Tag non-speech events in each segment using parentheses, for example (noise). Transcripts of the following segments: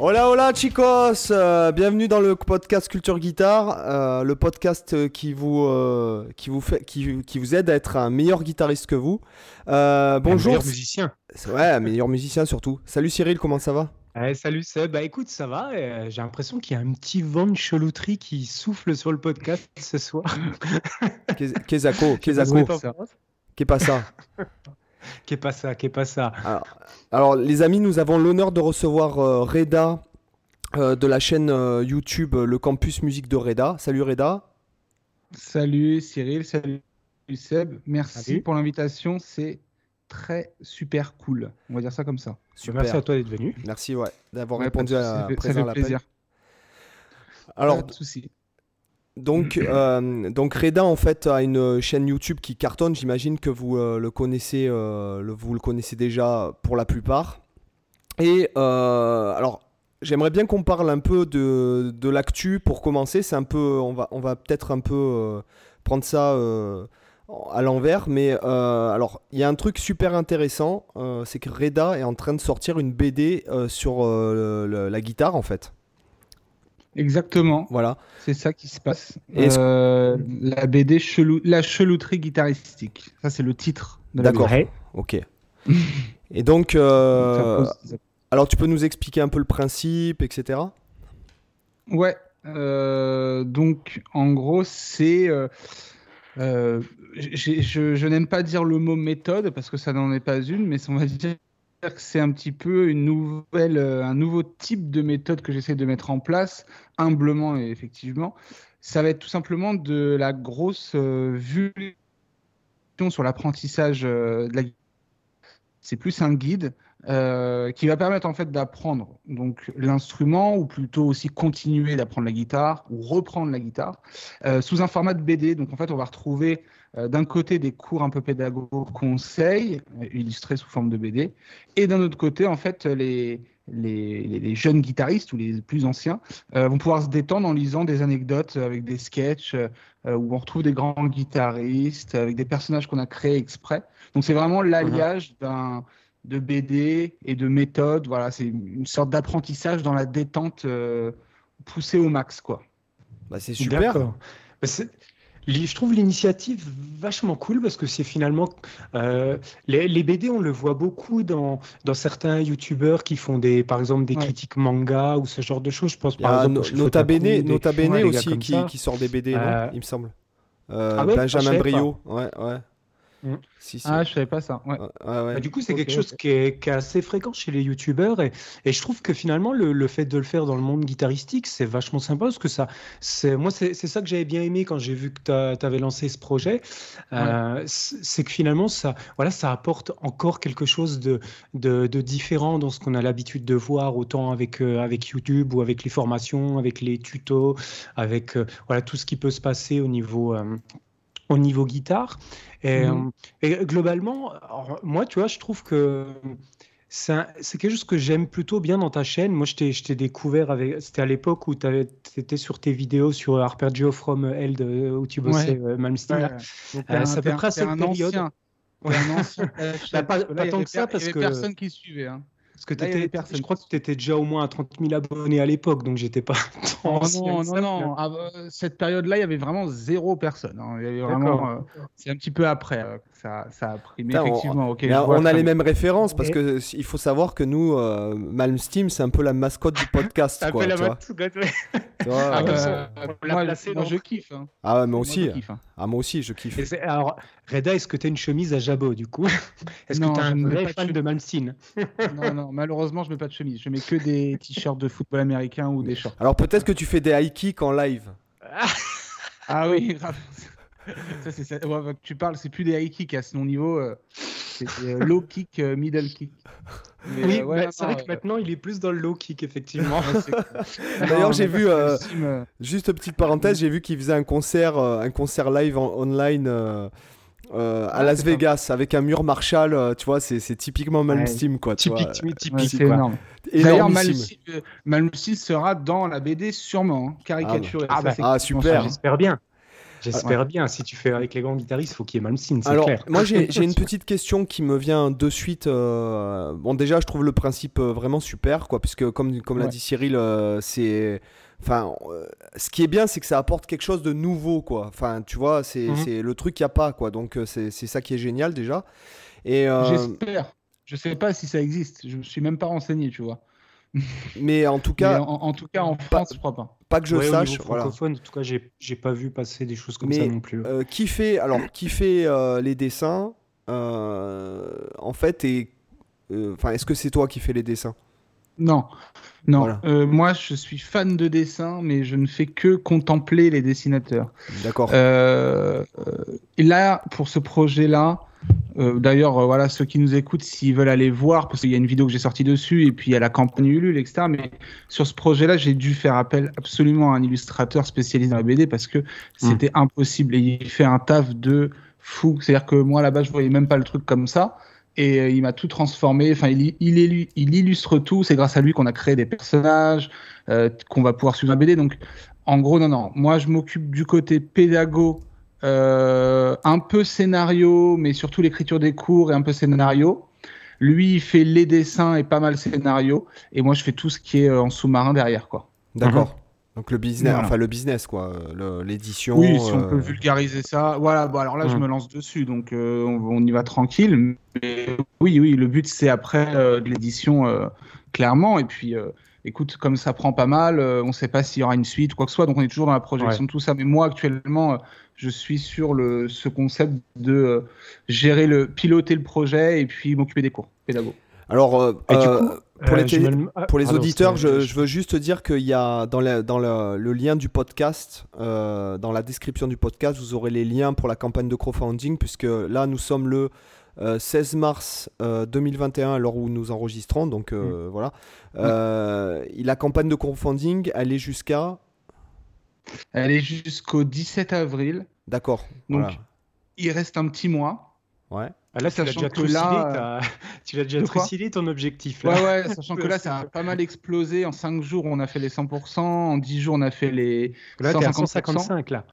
Hola hola chicos, Euh, bienvenue dans le podcast Culture Guitare, euh, le podcast euh, qui vous euh, qui vous fait qui, qui vous aide à être un meilleur guitariste que vous. Bonjour, meilleur musicien. Ouais, un meilleur musicien surtout. Salut Cyril, comment ça va? Ouais, salut Seb. Bah écoute, ça va. J'ai l'impression qu'il y a un petit vent de chelouterie qui souffle sur le podcast ce soir. (laughs) Pas ça. Qu'est pas ça? (laughs) Qu'est pas ça, qu'est pas ça. Alors, alors, les amis, nous avons l'honneur de recevoir euh, Reda euh, de la chaîne euh, YouTube Le Campus Musique de Reda. Salut Reda. Salut Cyril, salut Seb, merci Salut. pour l'invitation, c'est très super cool, on va dire ça comme ça. Super. Merci à toi d'être venu. Merci ouais, d'avoir Ouais, répondu à fait- présent ça à l'appel. plaisir. Alors, Pas de souci. Donc, (clears throat) euh, donc Reda en fait a une chaîne YouTube qui cartonne. J'imagine que vous euh, le connaissez, euh, le- vous le connaissez déjà pour la plupart. Et alors, j'aimerais bien qu'on parle un peu de, de l'actu pour commencer. C'est un peu, on va, on va peut-être un peu prendre ça à l'envers. Mais alors, il y a un truc super intéressant, c'est que Reda est en train de sortir une BD sur le- la guitare en fait. Exactement, Voilà. c'est ça qui se passe. Euh, la BD chelou, la chelouterie guitaristique, ça c'est le titre de la D'accord. Ok. (laughs) Et donc, euh, alors tu peux nous expliquer un peu le principe, etc. Ouais, euh, donc en gros, c'est. euh, euh, je je n'aime pas dire le mot méthode parce que ça n'en est pas une, mais on va dire que c'est un petit peu une nouvelle, euh, un nouveau type de méthode que j'essaie de mettre en place, humblement et effectivement. Ça va être tout simplement de la grosse euh, vulgarisation sur l'apprentissage euh, de la c'est plus un guide euh, qui va permettre en fait d'apprendre donc l'instrument ou plutôt aussi continuer d'apprendre la guitare ou reprendre la guitare euh, sous un format de BD. Donc en fait, on va retrouver euh, d'un côté des cours un peu pédagogiques conseils illustrés sous forme de BD et d'un autre côté en fait les les, les- les jeunes guitaristes ou les plus anciens euh, vont pouvoir se détendre en lisant des anecdotes avec des sketchs euh, où on retrouve des grands guitaristes avec des personnages qu'on a créés exprès. Donc c'est vraiment l'alliage d'un de BD et de méthode. Voilà, c'est une sorte d'apprentissage dans la détente euh, poussée au max, quoi. Bah, c'est super. D'accord. Bah, Je trouve l'initiative vachement cool parce que c'est finalement euh, les, les BD, on le voit beaucoup dans, dans certains youtubeurs qui font des, par exemple, des Ouais. critiques manga ou ce genre de choses. Je pense par a exemple No- Nota Bene, des- Nota Bene aussi qui, qui sort des BD, non Euh, il me semble. Euh, Ah ouais Benjamin Brio. Ouais, ouais. Mm. Si, si. Ah, je savais pas ça. Ouais. Ouais, ouais. Bah, du coup, c'est quelque chose qui est, qui est assez fréquent chez les youtubeurs et, et je trouve que finalement le, le fait de le faire dans le monde guitaristique, c'est vachement sympa parce que ça, c'est moi c'est c'est ça que j'avais bien aimé quand j'ai vu que tu avais lancé ce projet, Euh, c'est c'est que finalement ça, voilà, ça apporte encore quelque chose de, de, de différent dans ce qu'on a l'habitude de voir autant avec euh, avec YouTube ou avec les formations, avec les tutos, avec euh, voilà tout ce qui peut se passer au niveau euh, au niveau guitare. Et, Mhm. euh, et globalement, alors, moi, tu vois, je trouve que c'est quelque chose que j'aime plutôt bien dans ta chaîne. Moi, je t'ai découvert avec. C'était à l'époque où tu étais sur tes vidéos sur Arpeggio from euh, où tu bossais euh, Malmsteen. Ouais, ouais. Euh, c'est à peu près à cette période. ancien. T'es un ancien. (laughs) Bah, pas- pas y tant que ça, parce que- personne qui suivait. Hein. Parce que Là, t'étais- personne. je crois que tu étais déjà au moins à 30 000 abonnés à l'époque, donc j'étais pas (laughs) tant Oh non, non, non. Ah, bah, cette période-là, il y avait vraiment zéro personne. hein. Euh, c'est un petit peu après euh, que ça, ça a pris. Mais on- effectivement, vois on a les mêmes références parce Et- que il faut savoir que nous, euh, Malmsteen, c'est un peu la mascotte du podcast. (laughs) Quoi, la tu vois. Ah, euh, euh, on moi, je kiffe. hein. Ah ouais, moi Moi, aussi. je kiffe, hein. Ah moi aussi, je kiffe. Et c'est- alors, Reda, est-ce que tu as une chemise à jabot du coup (laughs) Est-ce que Non, tu es je un ne mets vrai pas de fan de. Malmsteen (laughs) Non, non, malheureusement, je mets pas de chemise. Je mets que des (laughs) t-shirts de football américain ou des shorts. Alors peut-être que tu fais des high kicks en live. Ah oui, grave. Ça, c'est ça. Ouais, bah, tu parles, c'est plus des high kicks à son niveau. euh, c'est euh, low kick, euh, middle kick. Mais, Oui, euh, ouais, bah, c'est vrai que maintenant il est plus dans le low kick, effectivement. D'ailleurs, j'ai vu, Juste petite parenthèse, j'ai vu qu'il faisait un concert, euh, un concert live en- online euh, euh, à Las Vegas avec un mur Marshall, euh, tu vois, c'est typiquement Malmsteen quoi. Tu typique, vois. typique, c'est énorme. D'ailleurs, Malmsteen sera dans la BD sûrement, hein, caricaturé. Ah, bah. ah, super. J'espère bien. J'espère bien. Si tu fais avec les grands guitaristes, il faut qu'il y ait Malmsteen, c'est clair. moi, j'ai une (laughs) petite question qui me vient de suite. Euh, bon, déjà, je trouve le principe vraiment super, quoi, puisque comme, comme l'a dit Cyril, c'est Enfin, euh, ce qui est bien, c'est que ça apporte quelque chose de nouveau, quoi. Enfin, tu vois, c'est mhm. le truc qu'il n'y a pas, quoi. Donc, euh, c'est ça qui est génial déjà. Et euh, J'espère. Je sais pas si ça existe. Je me suis même pas renseigné, tu vois. (laughs) Mais en tout cas, en, tout cas, en France, je crois pas. Pas que je sache. Voilà. En tout cas, j'ai pas vu passer des choses comme ça non plus. qui fait alors qui fait les dessins En fait, et enfin, est-ce que c'est toi qui fais les dessins? Non, non. Euh, moi, je suis fan de dessin, mais je ne fais que contempler les dessinateurs. D'accord. Euh, et là, pour ce projet-là, euh, d'ailleurs, voilà, ceux qui nous écoutent, s'ils veulent aller voir, parce qu'il y a une vidéo que j'ai sortie dessus, et puis il y a la campagne Ulule, etc. Mais sur ce projet-là, j'ai dû faire appel absolument à un illustrateur spécialisé dans la BD parce que c'était hmm. impossible. Et il fait un taf de fou. C'est-à-dire que moi, là-bas, je voyais même pas le truc comme ça et euh, il m'a tout transformé. Enfin, il, il, il illustre tout. C'est grâce à lui qu'on a créé des personnages euh, qu'on va pouvoir suivre la BD. Donc, en gros, non, non. Moi, je m'occupe du côté pédago, euh, un peu scénario, mais surtout l'écriture des cours et un peu scénario. Lui, il fait les dessins et pas mal scénario. Et moi, je fais tout ce qui est en sous-marin derrière, quoi. D'accord. Donc le business, enfin le business quoi, l'édition. Oui, si on peut euh, vulgariser ça. Voilà, bon alors là je me lance dessus, donc euh, on, y va tranquille. Mais oui, oui, le but c'est après euh, de l'édition clairement. Et puis, écoute, comme ça prend pas mal, on ne sait pas s'il y aura une suite ou quoi que ce soit, donc on est toujours dans la projection de tout ça. Mais moi actuellement, je suis sur le ce concept de gérer le, piloter le projet et puis m'occuper des cours pédagogiques. Alors, pour les, euh, pour les auditeurs, je, je, veux juste dire qu'il y a dans, dans le, lien du podcast, euh, dans la description du podcast, vous aurez les liens pour la campagne de crowdfunding, puisque là, nous sommes le 16 euh, mars 2021, à l'heure où nous enregistrons. Donc mm. voilà. la campagne de crowdfunding, elle est jusqu'à. Elle est jusqu'au 17 avril. D'accord. Donc, il reste un petit mois. Ouais. Ah, là, tu l'as déjà là, (laughs) tu l'as déjà trucidé ton objectif. Là. Ouais, ouais, sachant que là, (laughs) ça a pas mal explosé. En 5 jours, on a fait les 100%. En 10 jours, on a fait les. Là, 155 là.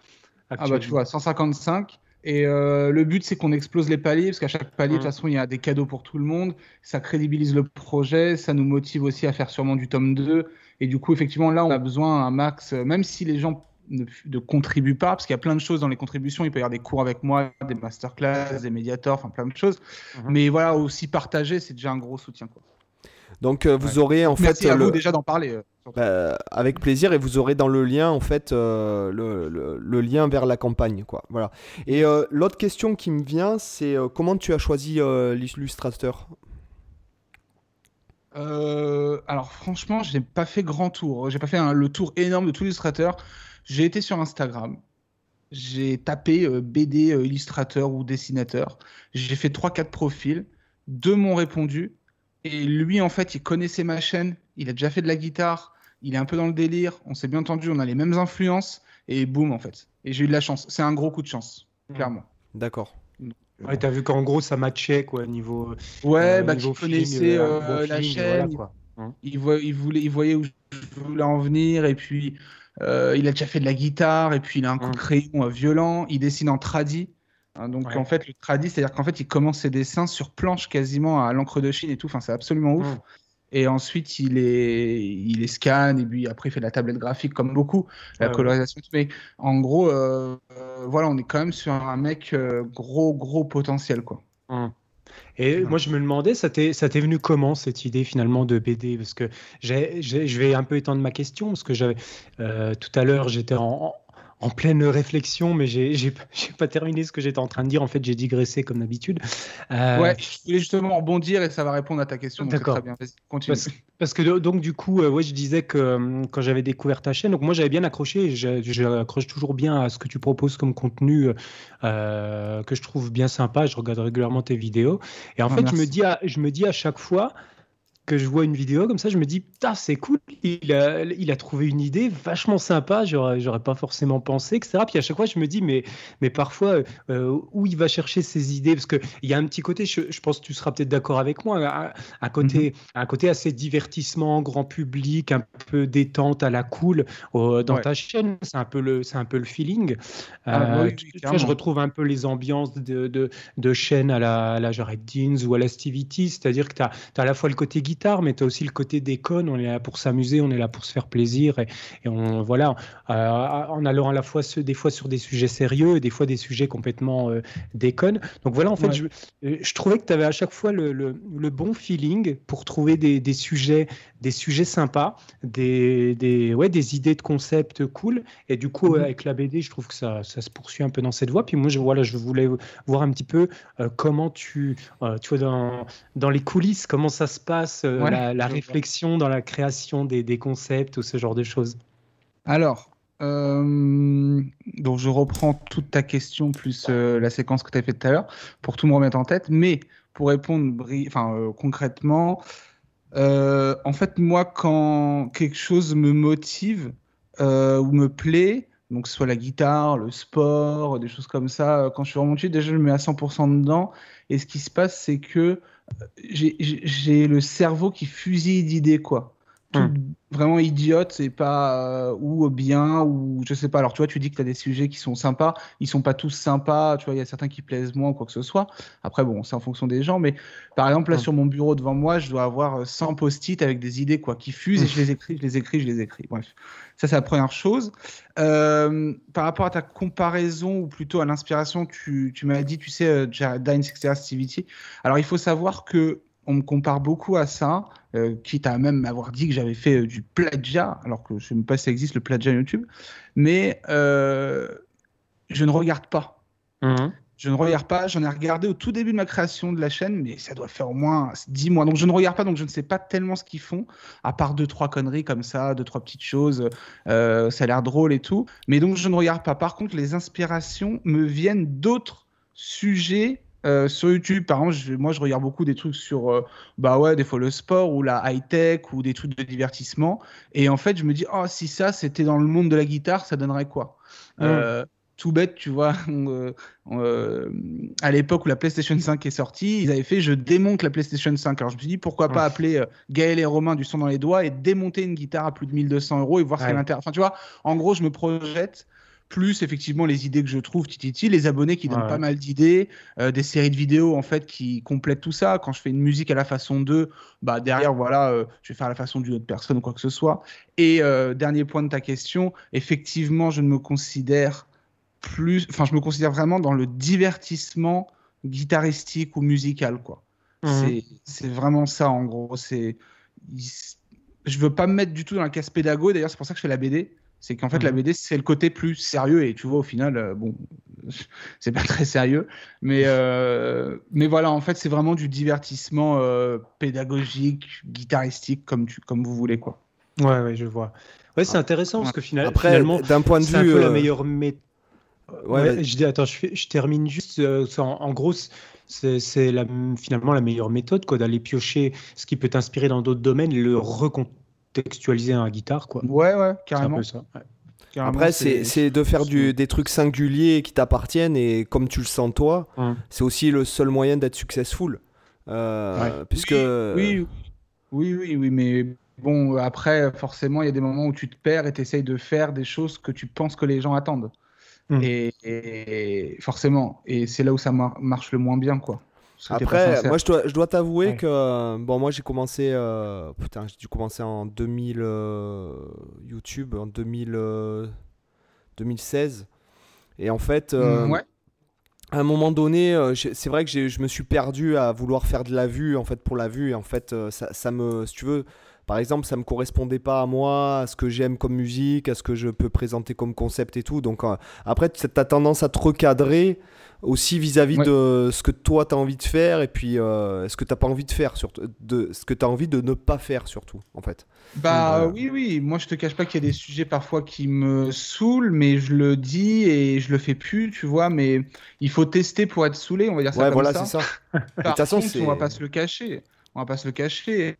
Ah bah tu vois, 155. Et euh, le but, c'est qu'on explose les paliers, parce qu'à chaque palier, de toute mmh. façon, il y a des cadeaux pour tout le monde. Ça crédibilise le projet, ça nous motive aussi à faire sûrement du tome 2. Et du coup, effectivement, là, on a besoin un max, même si les gens ne, contribue pas, parce qu'il y a plein de choses dans les contributions. Il peut y avoir des cours avec moi, des masterclass, des médiateurs, enfin plein de choses. Mhm. Mais voilà, aussi partager, c'est déjà un gros soutien. Quoi. Donc euh, vous aurez en fait. à vous déjà d'en parler. Euh, bah, avec plaisir et vous aurez dans le lien en fait euh, le, le, lien vers la campagne quoi. Voilà. Et l'autre question qui me vient, c'est comment tu as choisi l'illustrateur? Alors franchement, je n'ai pas fait grand tour. J'ai pas fait le tour énorme de tout illustrateur. J'ai été sur Instagram, j'ai tapé euh, BD euh, illustrateur ou dessinateur, j'ai fait 3-4 profils, deux m'ont répondu, et lui en fait il connaissait ma chaîne, il a déjà fait de la guitare, il est un peu dans le délire, on s'est bien entendu, on a les mêmes influences, et boum en fait. Et j'ai eu de la chance, c'est un gros coup de chance, clairement. D'accord. Ouais, t'as vu qu'en gros ça matchait quoi niveau. Ouais, euh, bah tu connaissais la chaîne. Mmh. il, voyait, il voyait où je voulais en venir et puis euh, il a déjà fait de la guitare et puis il a un coup de crayon euh, violent. Il dessine en tradi. Hein, donc en fait, le tradi, c'est-à-dire qu'en fait, il commence ses dessins sur planche quasiment à l'encre de Chine et tout. Enfin, c'est absolument ouf. Et ensuite, il est, il est scan et puis après, il fait de la tablette graphique comme beaucoup, la colorisation. Mais en gros, euh, voilà, on est quand même sur un mec gros, gros potentiel, quoi. Et moi, je me demandais, ça t'est venu comment cette idée finalement de BD Parce que je vais un peu étendre ma question, parce que j'avais euh, tout à l'heure, j'étais en, en pleine réflexion, mais (laughs) j'ai pas terminé ce que j'étais en train de dire. En fait, j'ai digressé comme d'habitude. Euh... Ouais, je voulais justement rebondir et ça va répondre à ta question. D'accord. Continue. Parce, que donc du coup, euh, ouais, je disais que euh, quand j'avais découvert ta chaîne, donc moi j'avais bien accroché. J'accroche toujours bien à ce que tu proposes comme contenu euh, que je trouve bien sympa. Je regarde régulièrement tes vidéos et en ah, fait, je me dis, je me dis à chaque fois que je vois une vidéo comme ça, je me dis, putain, c'est cool, il a, il a trouvé une idée vachement sympa, j'aurais, j'aurais pas forcément pensé, etc. Puis à chaque fois, je me dis, mais, mais parfois, euh, où il va chercher ses idées? Parce qu'il y a un petit côté, je, je, pense que tu seras peut-être d'accord avec moi, un, côté, mm-hmm. un côté assez divertissement, grand public, un peu détente à la cool euh, dans ta chaîne. C'est un, peu le, c'est un peu le feeling. Ah, euh, je retrouve un peu les ambiances de, de, de chaîne à la, à la Jared Deans ou à la Stevie c'est-à-dire que tu as, à la fois le côté guitare mais tu as aussi le côté déconne. On est là pour s'amuser, on est là pour se faire plaisir. Et, on, voilà, euh, en allant à la fois des fois sur des sujets sérieux et des fois des sujets complètement euh, déconnes. Donc voilà, en fait, je, euh, je, trouvais que tu avais à chaque fois le, le, bon feeling pour trouver des, des, sujets, des sujets sympas, des, des, ouais, des idées de concepts cool. Et du coup, mhm. avec la BD, je trouve que ça, ça, se poursuit un peu dans cette voie. Puis moi, je, voilà, je voulais voir un petit peu comment tu, tu vois, dans, dans les coulisses, comment ça se passe la, réflexion dans la création des, concepts ou ce genre de choses Alors, euh, donc je reprends toute ta question plus euh, la séquence que tu as faite tout à l'heure pour tout me remettre en tête. Mais pour répondre enfin, euh, concrètement, en fait, moi, quand quelque chose me motive ou me plaît, donc que ce soit la guitare, le sport, des choses comme ça, quand je suis remonté, déjà je me mets à 100% dedans. Et ce qui se passe, c'est que j'ai le cerveau qui fusille d'idées, quoi. Hmm. vraiment idiote, c'est pas euh, ou bien ou je sais pas. Alors tu vois, tu dis que tu as des sujets qui sont sympas, ils sont pas tous sympas, tu vois, il y a certains qui plaisent moins ou quoi que ce soit. Après bon, c'est en fonction des gens, mais par exemple là hmm. sur mon bureau devant moi, je dois avoir 100 euh, post-it avec des idées quoi qui fusent et je les écris, je les écris, je les écris. Bref, ça c'est la première chose. Euh, par rapport à ta comparaison ou plutôt à l'inspiration, tu, tu m'as dit, tu sais, Jared Dines, etc. Alors il faut savoir que on me compare beaucoup à ça, euh, quitte à même m'avoir dit que j'avais fait euh, du plagiat, alors que je ne sais même pas si ça existe le plagiat YouTube, mais euh, je ne regarde pas. Mhm. Je ne regarde pas, j'en ai regardé au tout début de ma création de la chaîne, mais ça doit faire au moins 10 mois. Donc je ne regarde pas, donc je ne sais pas tellement ce qu'ils font, à part deux, trois conneries comme ça, deux, trois petites choses, ça a l'air drôle et tout. Mais donc je ne regarde pas. Par contre, les inspirations me viennent d'autres sujets euh, sur YouTube, par exemple, moi je regarde beaucoup des trucs sur, euh, bah ouais, des fois le sport ou la high tech ou des trucs de divertissement. Et en fait, je me dis, oh, si ça c'était dans le monde de la guitare, ça donnerait quoi? Euh, Tout bête, tu vois. (laughs) à l'époque où la PlayStation 5 est sortie, ils avaient fait je démonte la PlayStation 5. Alors je me suis dit, pourquoi pas appeler Gaël et Romain du son dans les doigts et démonter une guitare à plus de 1200 euros et voir ce qu'elle intéresse. Enfin, tu vois, en gros, je me projette plus effectivement les idées que je trouve, tititi, les abonnés qui donnent pas mal d'idées, euh, des séries de vidéos en fait qui complètent tout ça. Quand je fais une musique à la façon 2, bah derrière voilà, euh, je vais faire la façon d'une autre personne ou quoi que ce soit. Et euh, dernier point de ta question, effectivement, je ne me considère plus, enfin je me considère vraiment dans le divertissement guitaristique ou musical quoi. Mmh. C'est vraiment ça en gros. C'est je veux pas me mettre du tout dans la case pédago. D'ailleurs, c'est pour ça que je fais la BD c'est qu'en fait, la mhm. BD, c'est le côté plus sérieux. Et tu vois, au final, euh, bon, (laughs) c'est pas très sérieux. Mais, euh, mais voilà, en fait, c'est vraiment du divertissement euh, pédagogique, guitaristique, comme, tu, comme vous voulez. Quoi. Ouais, ouais, je vois. Ouais, c'est intéressant parce que finalement, d'un point de vue. C'est un peu la meilleure méthode. Ouais, je dis, attends, je, je termine juste. en, gros, c'est finalement la meilleure méthode d'aller piocher ce qui peut t'inspirer dans d'autres domaines, le textualiser un guitare, quoi. Ouais, ouais, carrément. Ça. Après, c'est de faire du, des trucs singuliers qui t'appartiennent et comme tu le sens toi, c'est aussi le seul moyen d'être successful. Euh, puisque... Oui, oui, oui, oui, mais bon, après, forcément, il y a des moments où tu te perds et tu essayes de faire des choses que tu penses que les gens attendent. Hum. Et, forcément, et c'est là où ça marche le moins bien, quoi. Après, moi, je dois, je dois t'avouer que bon, moi, j'ai commencé, euh, putain, j'ai dû commencer en 2000 euh, YouTube, en 2000, 2016, euh, et en fait, mmh, ouais. à un moment donné, c'est vrai que je me suis perdu à vouloir faire de la vue, en fait, pour la vue, et en fait, ça, ça me, si tu veux. Par exemple, ça me correspondait pas à moi, à ce que j'aime comme musique, à ce que je peux présenter comme concept et tout. Donc après, tu as tendance à te recadrer aussi vis-à-vis de ce que toi tu as envie de faire et puis euh, ce que tu n'as pas envie de faire, surtout, de, ce que tu as envie de ne pas faire surtout, en fait. Bah euh, oui, oui, moi je te cache pas qu'il y a des sujets parfois qui me saoulent, mais je le dis et je le fais plus, tu vois, mais il faut tester pour être saoulé, on va dire ça ouais, comme voilà, ça. c'est ça. (laughs) de toute façon, on va pas se le cacher, on va pas se le cacher.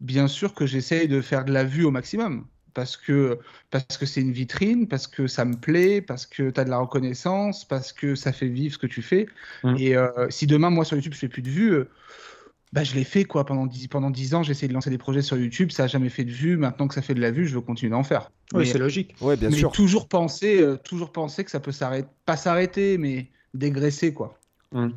bien sûr que j'essaye de faire de la vue au maximum parce que parce que c'est une vitrine, parce que ça me plaît, parce que tu as de la reconnaissance, parce que ça fait vivre ce que tu fais. Mmh. Et si demain, moi, sur YouTube, je fais plus de vues, bah, je l'ai fait quoi pendant 10, pendant 10 ans, j'ai essayé de lancer des projets sur YouTube, ça n'a jamais fait de vues, maintenant que ça fait de la vue, je veux continuer d'en faire. Oui, c'est logique. Ouais, bien mais sûr. toujours penser, toujours penser que ça peut s'arrêter, pas s'arrêter, mais dégraisser quoi. Mmh.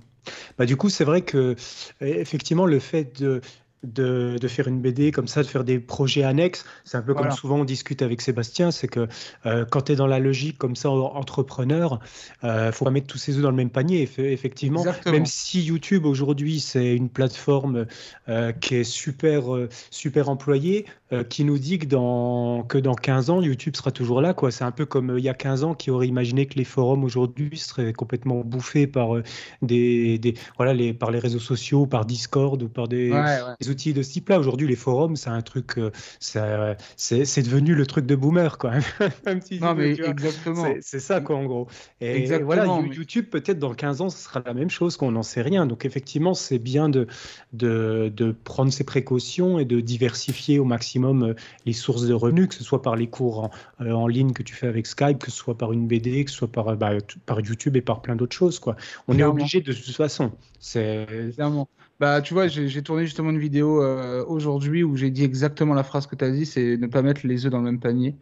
Bah, du coup, c'est vrai que effectivement, le fait de, de, de, faire une BD comme ça, de faire des projets annexes. C'est un peu comme souvent on discute avec Sébastien, c'est que euh, quand tu es dans la logique comme ça, entrepreneur, il euh, faut pas mettre tous ses œufs dans le même panier. Effectivement, même si YouTube aujourd'hui c'est une plateforme euh, qui est super, super employée, qui nous dit que dans, que dans 15 ans, YouTube sera toujours là. C'est un peu comme il y a 15 ans qui aurait imaginé que les forums aujourd'hui seraient complètement bouffés par, des, des, voilà, les, par les réseaux sociaux, par Discord ou par des, des outils de ce type-là. Aujourd'hui, les forums, c'est un truc, euh, c'est devenu le truc de boomer, quoi. (laughs) Même si non, mais exactement. C'est ça, quoi, en gros. Et, voilà, YouTube, peut-être dans 15 ans, ce sera la même chose, qu'on n'en sait rien. Donc, effectivement, c'est bien de, de, de, prendre ses précautions et de diversifier au maximum euh, les sources de revenus, que ce soit par les cours en, euh, en ligne que tu fais avec Skype, que ce soit par une BD, que ce soit par, bah, par YouTube et par plein d'autres choses, quoi. On est obligé de toute façon. C'est clairement. Bah, tu vois, j'ai tourné justement une vidéo euh, aujourd'hui où j'ai dit exactement la phrase que tu as dit, c'est ne pas mettre les œufs dans le même panier.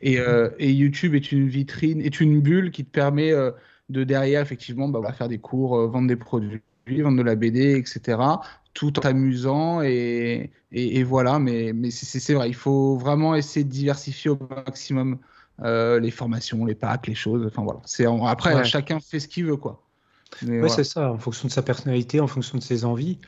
Et, euh, et, YouTube est une vitrine, est une bulle qui te permet euh, de derrière, effectivement, bah, faire des cours, vendre des produits, vendre de la BD, etc. Tout en t'amusant et, et, voilà. Mais, mais c'est vrai, il faut vraiment essayer de diversifier au maximum les formations, les packs, les choses. Enfin voilà. Après, chacun fait ce qu'il veut, quoi. Oui, c'est ça, en fonction de sa personnalité, en fonction de ses envies.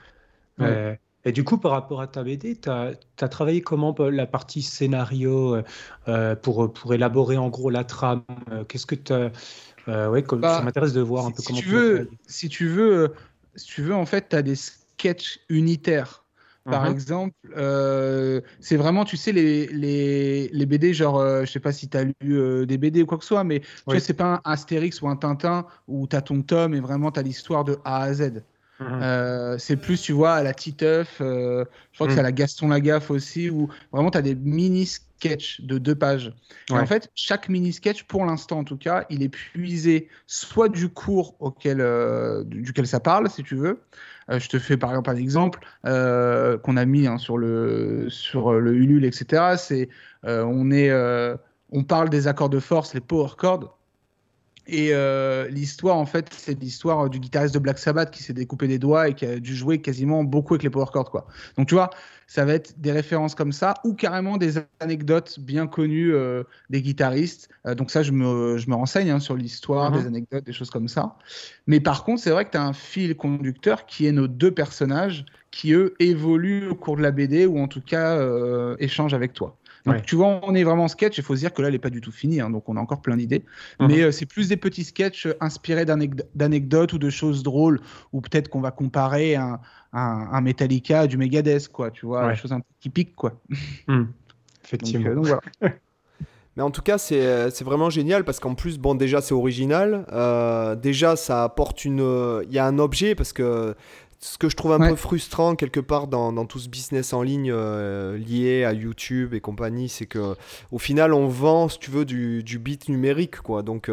Euh, et du coup, par rapport à ta BD, tu as, travaillé comment euh, la partie scénario euh, pour, pour élaborer en gros la trame Qu'est-ce que tu as. ouais, comme, bah, ça m'intéresse de voir un peu comment tu veux. Si tu veux, si tu veux, en fait, tu as des sketchs unitaires. Par uh-huh. exemple, euh, c'est vraiment, tu sais, les, les, les BD, genre, euh, je sais pas si tu as lu euh, des BD ou quoi que ce soit, mais tu sais, c'est pas un Astérix ou un Tintin où tu as ton tome et vraiment tu as l'histoire de A à Z. Uh-huh. c'est plus, tu vois, à la Titeuf, je crois que c'est à la Gaston Lagaffe aussi, où vraiment tu as des mini sketchs de deux pages. Et en fait, chaque mini sketch, pour l'instant en tout cas, il est puisé soit du cours auquel, duquel ça parle, si tu veux, euh, je te fais par exemple un exemple euh, qu'on a mis hein, sur le sur le Ulule, etc. Euh, on on parle des accords de force, les power chords. Et l'histoire, en fait, c'est l'histoire du guitariste de Black Sabbath qui s'est découpé des doigts et qui a dû jouer quasiment beaucoup avec les power chords, quoi. Donc, tu vois, ça va être des références comme ça ou carrément des anecdotes bien connues euh, des guitaristes. Euh, donc ça, je me, je me renseigne hein, sur l'histoire, mhm. des anecdotes, des choses comme ça. Mais par contre, c'est vrai que tu as un fil conducteur qui est nos deux personnages qui, eux, évoluent au cours de la BD ou en tout cas euh, échangent avec toi. Donc, tu vois, on est vraiment en sketch. Il faut se dire que là, elle n'est pas du tout finie. Hein, donc, on a encore plein d'idées. Mhm. Mais c'est plus des petits sketchs inspirés d'anecdotes ou de choses drôles, ou peut-être qu'on va comparer un, un, Metallica du Megadeth, quoi, tu vois, ouais. chose un peu typique, quoi. (laughs) Hmm. Effectivement. Euh, (laughs) Mais en tout cas, euh, c'est vraiment génial parce qu'en plus, bon, déjà, c'est original. Euh, déjà, ça apporte une. Il y a un objet parce que ce que je trouve un peu frustrant quelque part dans, dans, tout ce business en ligne lié à YouTube et compagnie, c'est que au final, on vend, si tu veux, du, du bit numérique, quoi. Donc.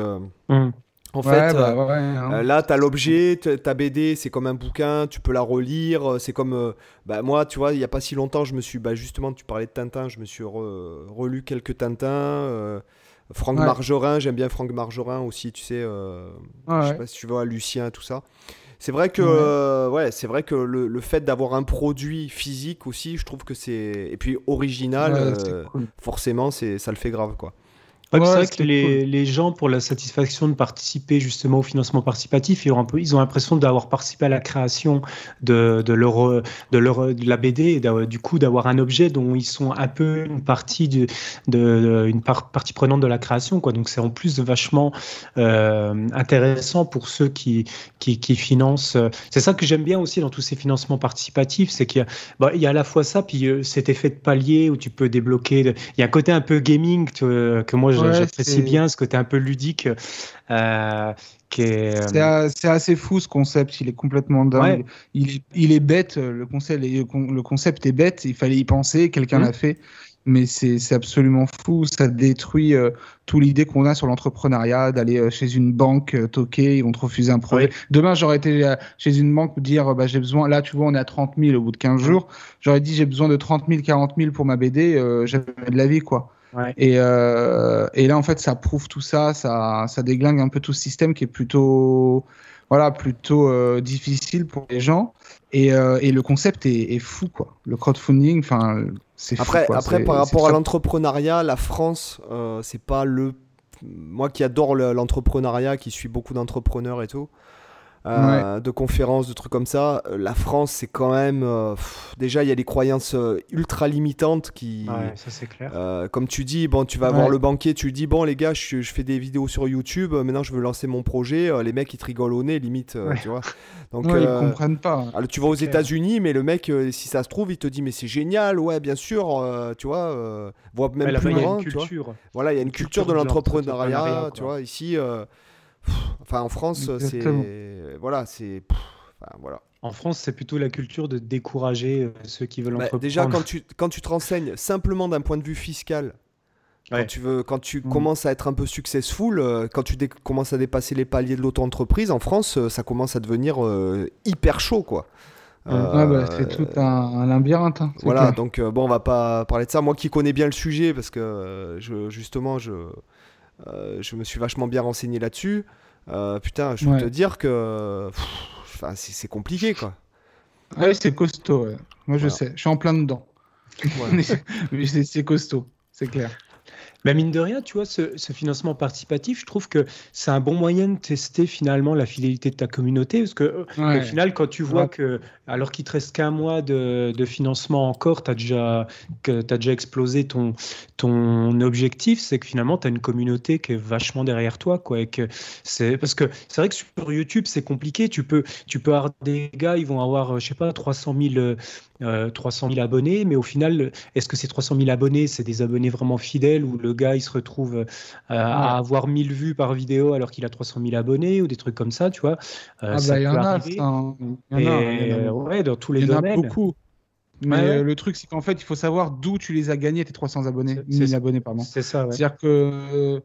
Hmm. En fait, bah euh, hein. euh, là, tu as l'objet, ta BD, c'est comme un bouquin, tu peux la relire. Euh, c'est comme. bah, moi, tu vois, il n'y a pas si longtemps, je me suis. Bah, justement, tu parlais de Tintin, je me suis relu quelques Tintins. Franck Margerin, j'aime bien Franck Margerin aussi, tu sais. je sais pas si tu vois, Lucien, tout ça. C'est vrai que, ouais. c'est vrai que le, le fait d'avoir un produit physique aussi, je trouve que c'est. Et puis original, forcément, c'est ça le fait grave, quoi c'est vrai que les, les, gens, pour la satisfaction de participer justement au financement participatif, ils ont, un peu, ils ont l'impression d'avoir participé à la création de, de, leur, de, leur, de la BD et du coup d'avoir un objet dont ils sont un peu une partie, de, de une partie prenante de la création. Quoi. Donc c'est en plus vachement euh, intéressant pour ceux qui, qui, qui financent. C'est ça que j'aime bien aussi dans tous ces financements participatifs, c'est qu'il y, a, bah, il y a à la fois ça, puis euh, cet effet de palier où tu peux débloquer. Il y a un côté un peu gaming que moi j'apprécie bien ce côté un peu ludique. Euh, c'est assez fou ce concept, il est complètement dingue. Il, est, il, est, bête, le concept, le concept est bête, il fallait y penser, quelqu'un mmh. l'a fait mais c'est absolument fou. Ça détruit euh, toute l'idée qu'on a sur l'entrepreneuriat, d'aller euh, chez une banque euh, toquer, ils vont te refuser un projet. Demain, j'aurais été chez une banque dire bah, j'ai besoin, là, tu vois, on est à 30 000 au bout de 15 jours. J'aurais dit j'ai besoin de 30 000, 40 000 pour ma BD, j'avais de la vie, quoi. Et, et, là, en fait, ça prouve tout ça, ça, ça déglingue un peu tout ce système qui est plutôt, voilà, plutôt difficile pour les gens. Et, et le concept est, est, fou, quoi. Le crowdfunding, enfin, après, après par rapport à l'entrepreneuriat, la France, euh, c'est pas le. Moi qui adore l'entrepreneuriat, qui suis beaucoup d'entrepreneurs et tout, euh, de conférences, de trucs comme ça. Euh, la France, c'est quand même. Euh, déjà, il y a des croyances ultra limitantes qui. Ouais, ça c'est clair. comme tu dis, bon, tu vas voir le banquier, tu lui dis, bon, les gars, je, fais des vidéos sur YouTube, maintenant je veux lancer mon projet. les mecs, ils te rigolent au nez, limite, tu vois. (laughs) Donc, ils comprennent pas. Alors, tu vas aux États-Unis, mais le mec, si ça se trouve, il te dit, mais c'est génial, ouais, bien sûr, tu vois, voit même plus loin. Voilà, il y a une, culture, de l'entrepreneuriat, tu vois. Ici. Enfin, en France, c'est voilà, c'est voilà. En France, c'est plutôt la culture de décourager euh, ceux qui veulent bah, entreprendre. Déjà, quand tu, quand tu te renseignes simplement d'un point de vue fiscal, quand tu, veux, quand tu mm. commences à être un peu successful, euh, quand tu commences à dépasser les paliers de l'auto-entreprise, en France, euh, ça commence à devenir hyper chaud, quoi. bah, c'est tout un, labyrinthe. Hein, voilà, donc bon, on va pas parler de ça. Moi qui connais bien le sujet, parce que je, justement, je, je me suis vachement bien renseigné là-dessus. Euh, putain, je peux te dire que c'est compliqué quoi. Ouais, c'est costaud. Moi, je sais. Je suis en plein dedans. (laughs) c'est costaud, c'est clair. Mais mine de rien, tu vois, ce, financement participatif, je trouve que c'est un bon moyen de tester finalement la fidélité de ta communauté. Parce que au final, quand tu vois que, alors qu'il te reste qu'un mois de, financement encore, tu as, déjà, que, as déjà explosé ton, ton objectif, c'est que finalement, tu as une communauté qui est vachement derrière toi. Quoi, et que parce que c'est vrai que sur YouTube, c'est compliqué. Tu peux, tu peux avoir des gars, ils vont avoir, je sais pas, 300 000 300 000 abonnés, mais au final, est-ce que ces 300 000 abonnés, c'est des abonnés vraiment fidèles où le gars, il se retrouve euh, à avoir 1000 vues par vidéo alors qu'il a 300 000 abonnés ou des trucs comme ça, tu vois? Euh, Ah bah, il y en a, ouais, dans tous les domaines. Il y en a beaucoup. Mais euh, le truc, c'est qu'en fait, il faut savoir d'où tu les as gagnés, tes 300 abonnés. 1000 abonnés, pardon. C'est ça, ouais. C'est-à-dire que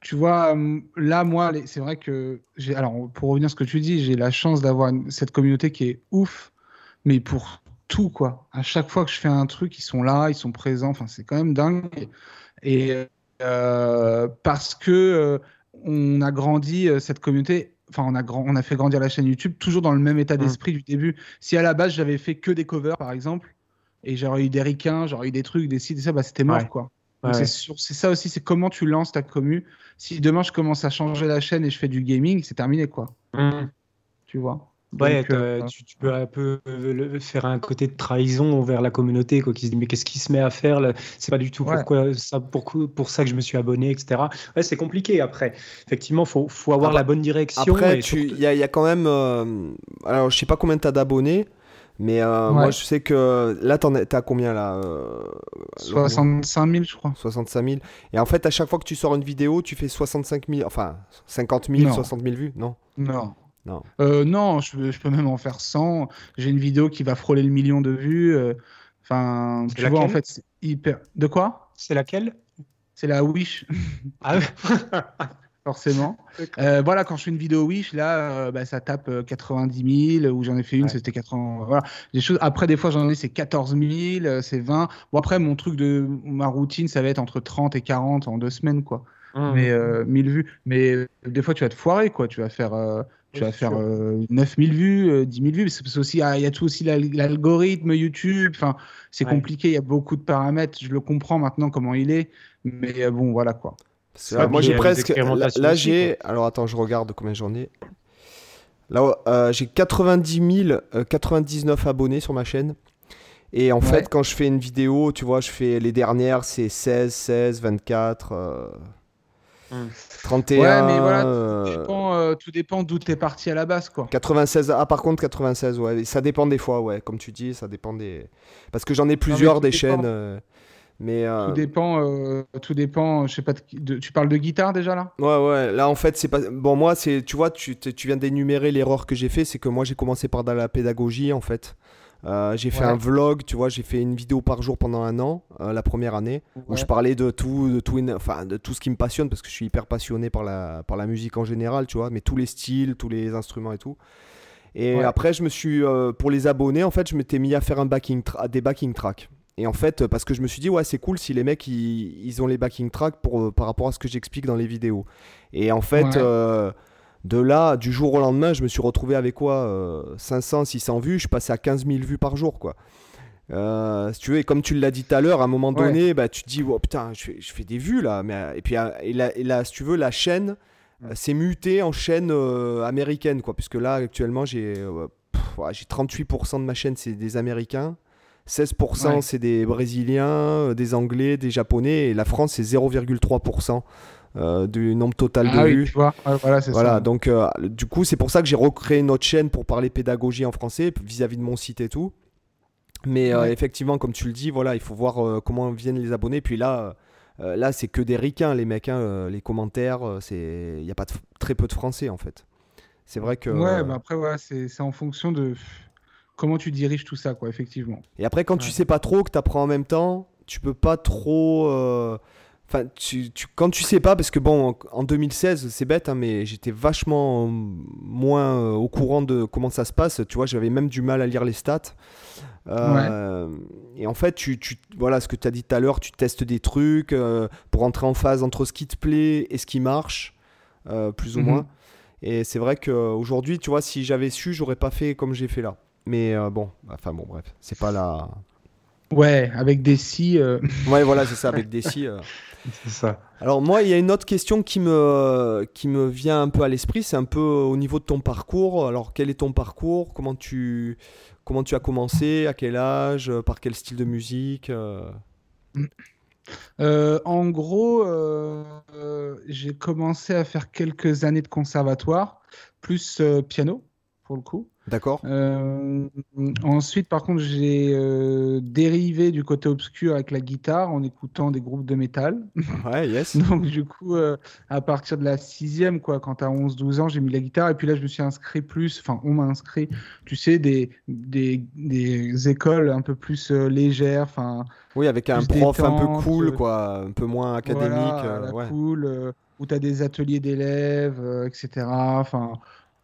tu vois, là, moi, c'est vrai que. Alors, pour revenir à ce que tu dis, j'ai la chance d'avoir cette communauté qui est ouf, mais pour tout, quoi. À chaque fois que je fais un truc, ils sont là, ils sont présents. Enfin, c'est quand même dingue. Et euh, parce que euh, on a grandi euh, cette communauté. Enfin, on a, grand, on a fait grandir la chaîne YouTube toujours dans le même état mmh. d'esprit du début. Si à la base j'avais fait que des covers, par exemple, et j'aurais eu des ricains, j'aurais eu des trucs, des sites, et ça, bah, c'était mort, quoi. C'est ça aussi, c'est comment tu lances ta commu. Si demain je commence à changer la chaîne et je fais du gaming, c'est terminé, quoi. Mmh. Tu vois. Ouais, euh, tu, peux un peu euh, faire un côté de trahison envers la communauté, quoi, qui se dit mais qu'est-ce qu'il se met à faire C'est pas du tout pourquoi ça, pour, pour, ça que je me suis abonné, etc. Ouais, c'est compliqué après. Effectivement, faut, faut avoir la bonne direction. Après, il y, a quand même. Euh, alors, je sais pas combien tu as d'abonnés. Mais moi, je sais que là, tu as combien là 65 000, je crois. 65 000. Et en fait, à chaque fois que tu sors une vidéo, tu fais 65 000, enfin 50 000, 60 000 vues, non? Non. Non, euh, non je, peux même en faire 100. J'ai une vidéo qui va frôler le million de vues. Euh, enfin, tu vois, en fait, c'est hyper. De quoi? C'est laquelle? C'est la Wish. (laughs) Ah (laughs) Forcément. Euh, voilà, quand je fais une vidéo Wish, là, bah, ça tape 90 000, ou j'en ai fait une, c'était 80. Voilà. Des choses... Après, des fois, j'en ai, c'est 14 000, c'est 20. Bon, après, mon truc de ma routine, ça va être entre 30 et 40 en deux semaines, quoi. Mmh. Mais 1000 vues. Mais des fois, tu vas te foirer, quoi. Tu vas faire tu vas faire 9000 vues, 10 000 vues. C'est aussi, il y a tout aussi l'algorithme YouTube. Enfin, c'est compliqué. Il y a beaucoup de paramètres. Je le comprends maintenant comment il est. Mais euh, bon, voilà quoi. moi, j'ai presque. Là, j'ai. Alors, attends, je regarde combien j'en ai. Là, euh, j'ai 90 000, 99 abonnés sur ma chaîne. Et en fait, quand je fais une vidéo, tu vois, je fais les dernières, c'est 16, 16, 24. 31. Ouais, mais voilà, euh, tout dépend, d'où tu es parti à la base, quoi. 96. Ah, par contre, 96, ouais. Ça dépend des fois, ouais. Comme tu dis, ça dépend des. Parce que j'en ai plusieurs des chaînes. Euh, Mais euh, Tout dépend, euh, tout dépend. Je sais pas. de qui- de- tu parles de guitare déjà là? Ouais, ouais. Là, en fait, c'est pas. Bon, moi, c'est. Tu vois, tu, tu viens d'énumérer l'erreur que j'ai fait. C'est que moi, j'ai commencé par de la pédagogie, en fait. Euh, j'ai fait Ouais. un vlog, tu vois, j'ai fait une vidéo par jour pendant un an, euh, la première année, où je parlais de tout, de tout, enfin, de tout ce qui me passionne, parce que je suis hyper passionné par la, par la musique en général, tu vois, mais tous les styles, tous les instruments et tout. Et Ouais. après, je me suis, euh, pour les abonnés, en fait, je m'étais mis à faire un backing des backing tracks. Et en fait, parce que je me suis dit, ouais, c'est cool si les mecs, ils, ils ont les backing tracks pour, par rapport à ce que j'explique dans les vidéos. Et en fait, de là, du jour au lendemain, je me suis retrouvé avec quoi euh, 500, 600 vues. Je passais à 15 000 vues par jour, quoi. Euh, si tu veux, et comme tu l'as dit tout à l'heure, à un moment Ouais. donné, bah, tu te dis, oh, putain, je fais, je fais des vues là. Mais, euh, et puis, euh, et là, et là, si tu veux, la chaîne euh, s'est mutée en chaîne euh, américaine, quoi. Puisque là, actuellement, j'ai euh, pff, ouais, j'ai 38% de ma chaîne, c'est des Américains. 16% Ouais. c'est des Brésiliens, euh, des Anglais, des Japonais. Et la France, c'est 0,3% euh, du nombre total de Ah oui, vues. tu vois. Voilà, Voilà, ça. donc euh, du coup, c'est pour ça que j'ai recréé notre chaîne pour parler pédagogie en français vis-à-vis de mon site et tout. Mais euh, Ouais. effectivement, comme tu le dis, voilà, il faut voir comment viennent les abonnés. Puis là, là, c'est que des ricains, les mecs, hein, les commentaires, c'est, il y a pas de très peu de français en fait. C'est vrai que. Ouais, bah après, ouais, c'est en fonction de comment tu diriges tout ça, quoi, effectivement. Et après, quand tu Ouais. sais pas trop, que tu apprends en même temps, tu peux pas trop. euh, Enfin, tu, tu- quand tu sais pas, parce que bon, en, en 2016, c'est bête, hein, mais j'étais vachement euh, moins euh, au courant de comment ça se passe. Tu vois, j'avais même du mal à lire les stats. Euh, Et en fait, tu, tu- voilà ce que tu as dit tout à l'heure, tu testes des trucs euh, pour entrer en phase entre ce qui te plaît et ce qui marche, euh, plus ou Mhm. moins. Et c'est vrai qu'aujourd'hui, tu vois, si j'avais su, j'aurais pas fait comme j'ai fait là. Mais bon, enfin bon, bref, c'est pas la. Ouais, avec des si. euh, Ouais, voilà, c'est ça, avec des si. euh. (laughs) C'est ça. Alors, moi, il y a une autre question qui me, qui me vient un peu à l'esprit, c'est un peu au niveau de ton parcours. Alors, quel est ton parcours? Comment tu, comment tu as commencé? À quel âge? Par quel style de musique euh? Euh, en gros, euh, euh, j'ai commencé à faire quelques années de conservatoire, plus euh, piano, pour le coup. D'accord Euh, ensuite, par contre, j'ai euh, dérivé du côté obscur avec la guitare en écoutant des groupes de métal. (laughs) Ouais, yes. Donc, du coup, euh, à partir de la sixième, quoi, quand t'as 11-12 ans, j'ai mis la guitare. Et puis là, je me suis inscrit plus, enfin, on m'a inscrit, tu sais, des, des, des écoles un peu plus légères, enfin, Oui, avec un prof un peu cool, quoi, un peu moins académique. voilà, ouais. cool, où tu as des ateliers d'élèves, etc. Enfin,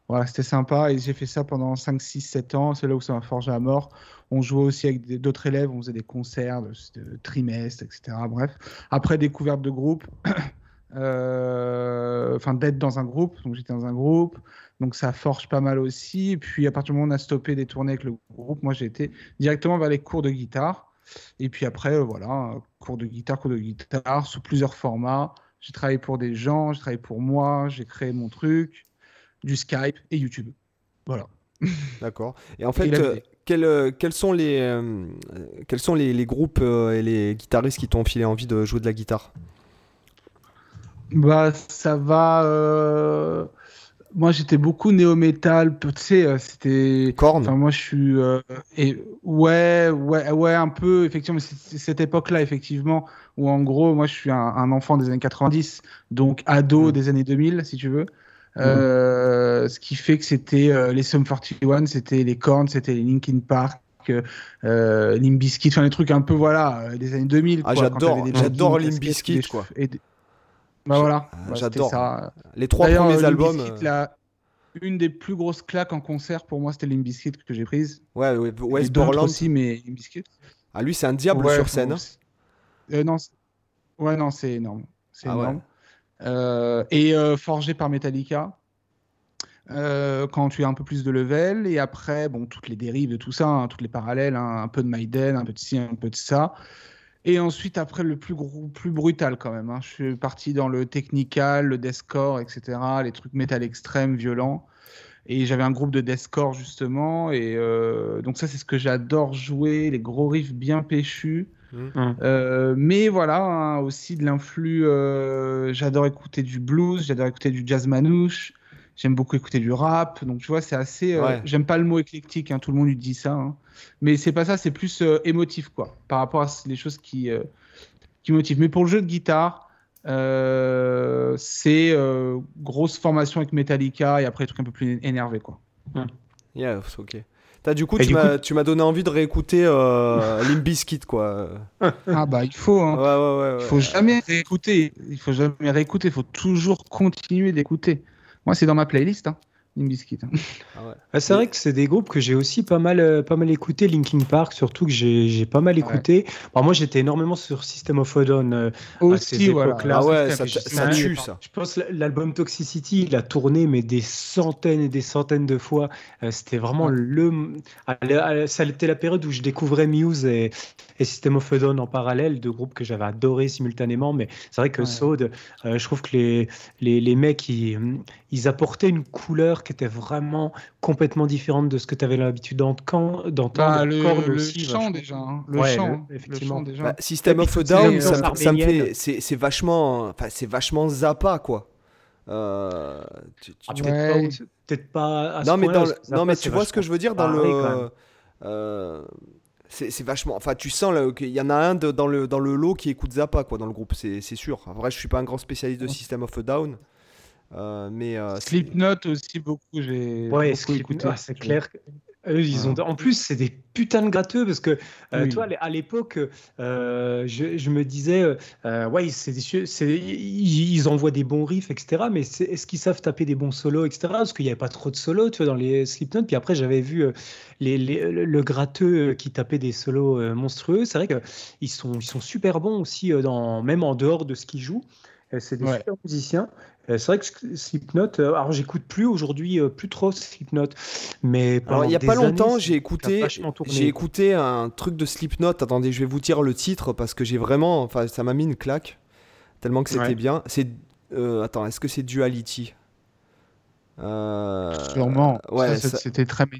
voilà, c'était sympa. Et j'ai fait ça pendant 5, 6, 7 ans. C'est là où ça m'a forgé à mort. On jouait aussi avec d'autres élèves, on faisait des concerts de, de etc. Bref. Après, découverte de groupe, (coughs) euh, enfin, d'être dans un groupe. Donc, j'étais dans un groupe. Donc, ça forge pas mal aussi. Et puis, à partir du moment où on a stoppé des tournées avec le groupe, moi, j'ai été directement vers les cours de guitare. Et puis après, euh, voilà, cours de guitare, cours de guitare, sous plusieurs formats. J'ai travaillé pour des gens, j'ai travaillé pour moi, j'ai créé mon truc, du Skype et YouTube. Voilà. (laughs) D'accord. Et en fait, Et euh, quels, euh, quels sont les, euh, quels sont les, les groupes euh, et les guitaristes qui t'ont filé envie de jouer de la guitare? Bah, ça va. euh, Moi, j'étais beaucoup néo-metal. Tu sais, c'était. Korn Enfin, moi, je suis. euh, Et ouais, ouais, ouais, un peu, effectivement. mais C'est c'est cette époque-là, effectivement, où en gros, moi, je suis un, un enfant des années 90, donc ado Mm. des années 2000, si tu veux. Euh, ce qui fait que c'était euh, les Sum 41, c'était les Korn, c'était les Linkin Park. Euh, Limp Bizkit, enfin les trucs un peu voilà euh, des années 2000 Ah, j'adore- des j'adore des quoi. et des- bah voilà, Ah, bah, c'était j'adore. ça. Les trois premiers albums. Euh, la- une des plus grosses claques en concert pour moi, c'était Limp Bizkit que j'ai prise. Ouais, ouais, Borland. aussi, mais Limp Bizkit. Ah, lui, c'est un diable Ouais, sur scène. Euh, non, ouais, non, c'est énorme. C'est Ah ouais. énorme. Euh, et euh, forgé par Metallica. euh, quand tu as un peu plus de level, et après, bon, toutes les dérives de tout ça, hein, toutes les parallèles, hein, un peu de Maiden, un peu de ci, un peu de ça. Et ensuite, après, le plus gros, plus brutal quand même. hein. Je suis parti dans le technical, le deathcore, etc., les trucs métal extrême, violents. Et j'avais un groupe de deathcore justement, et euh, donc ça, c'est ce que j'adore jouer, les gros riffs bien péchus. Euh, mais voilà, hein, aussi de l'influx. euh, j'adore écouter du blues, j'adore écouter du jazz manouche. J'aime beaucoup écouter du rap. Donc, tu vois, c'est assez. euh, Ouais. J'aime pas le mot éclectique, hein, tout le monde lui dit ça. hein. Mais c'est pas ça, c'est plus euh, émotif, quoi, par rapport à les choses qui, euh, qui motivent. Mais pour le jeu de guitare, euh, c'est euh, grosse formation avec Metallica et après des trucs un peu plus énervés, quoi. Yeah, c'est ok. T'as, du coup, Et tu m'as, tu m'as donné envie de réécouter euh, (laughs) Limp Bizkit, quoi. ah bah, il faut. Hein. Ouais, ouais, ouais. Il faut jamais réécouter. Il faut jamais réécouter. Il faut toujours continuer d'écouter. Moi, c'est dans ma playlist, hein, Limp Bizkit, hein. Ah, c'est vrai que c'est des groupes que j'ai aussi pas mal, euh, pas mal écouté, Linkin Park surtout que j'ai pas mal écouté. Bon, moi j'étais énormément sur System of a Down euh, à Aussi, ces voilà. époques-là. Ah ouais, ça ça, ça tue, ça. Je pense que l'album Toxicity, il a tourné mais des centaines et des centaines de fois. Euh, C'était vraiment le. à la- à la- Ça était la période où je découvrais Muse et, et System of a Down en parallèle, deux groupes que j'avais adorés simultanément. Mais c'est vrai que Ouais. Sode, euh, je trouve que les, les, les mecs, ils, ils apportaient une couleur qui était vraiment complètement différente de ce que tu avais l'habitude d'entendre. Bah, le, le chant déjà. hein. Le Ouais, chant. le- hein. Le effectivement. chant déjà. Bah, System of a Down, ça, me- ça me arméniennes. fait, c'est, vachement, enfin, c'est vachement Zappa, quoi. Euh, tu- tu- Ah, tu- peut-être Ouais. pas, au- peut-être pas à ce non mais point-là, dans parce le- que Zappa, non mais c'est tu vois ce que je veux dire dans le euh, c'est vachement enfin tu sens là qu'il y en a un de- dans le dans le lot qui écoute Zappa quoi dans le groupe c'est c'est sûr en vrai je suis pas un grand spécialiste de System of a Down euh, mais euh, Slipknot aussi beaucoup. J'ai Ouais, beaucoup écouté. ah, c'est clair. que- Eux, ils ont... En plus, c'est des putains de gratteux parce que, euh, Oui. toi, à l'époque, euh, je, je me disais, euh, ouais, c'est ils ils envoient des bons riffs, etc. Mais est-ce qu'ils savent taper des bons solos, etc. Parce qu'il n'y avait pas trop de solos, tu vois, dans les Slipknot. Puis après, j'avais vu les, les- le, gratteux qui tapait des solos monstrueux. C'est vrai qu'ils sont, ils sont super bons aussi, dans, même en dehors de ce qu'ils jouent. Euh, C'est des Ouais. super musiciens. Euh, C'est vrai que Slipknot, euh, alors j'écoute plus aujourd'hui, plus trop Slipknot, mais alors il y a pas longtemps j'ai écouté j'ai écouté un truc de Slipknot attendez je vais vous dire le titre parce que j'ai vraiment enfin ça m'a mis une claque tellement que c'était Ouais. bien c'est euh, attends est-ce que c'est Duality? Euh, Sûrement. ouais Ça, C'était très, main-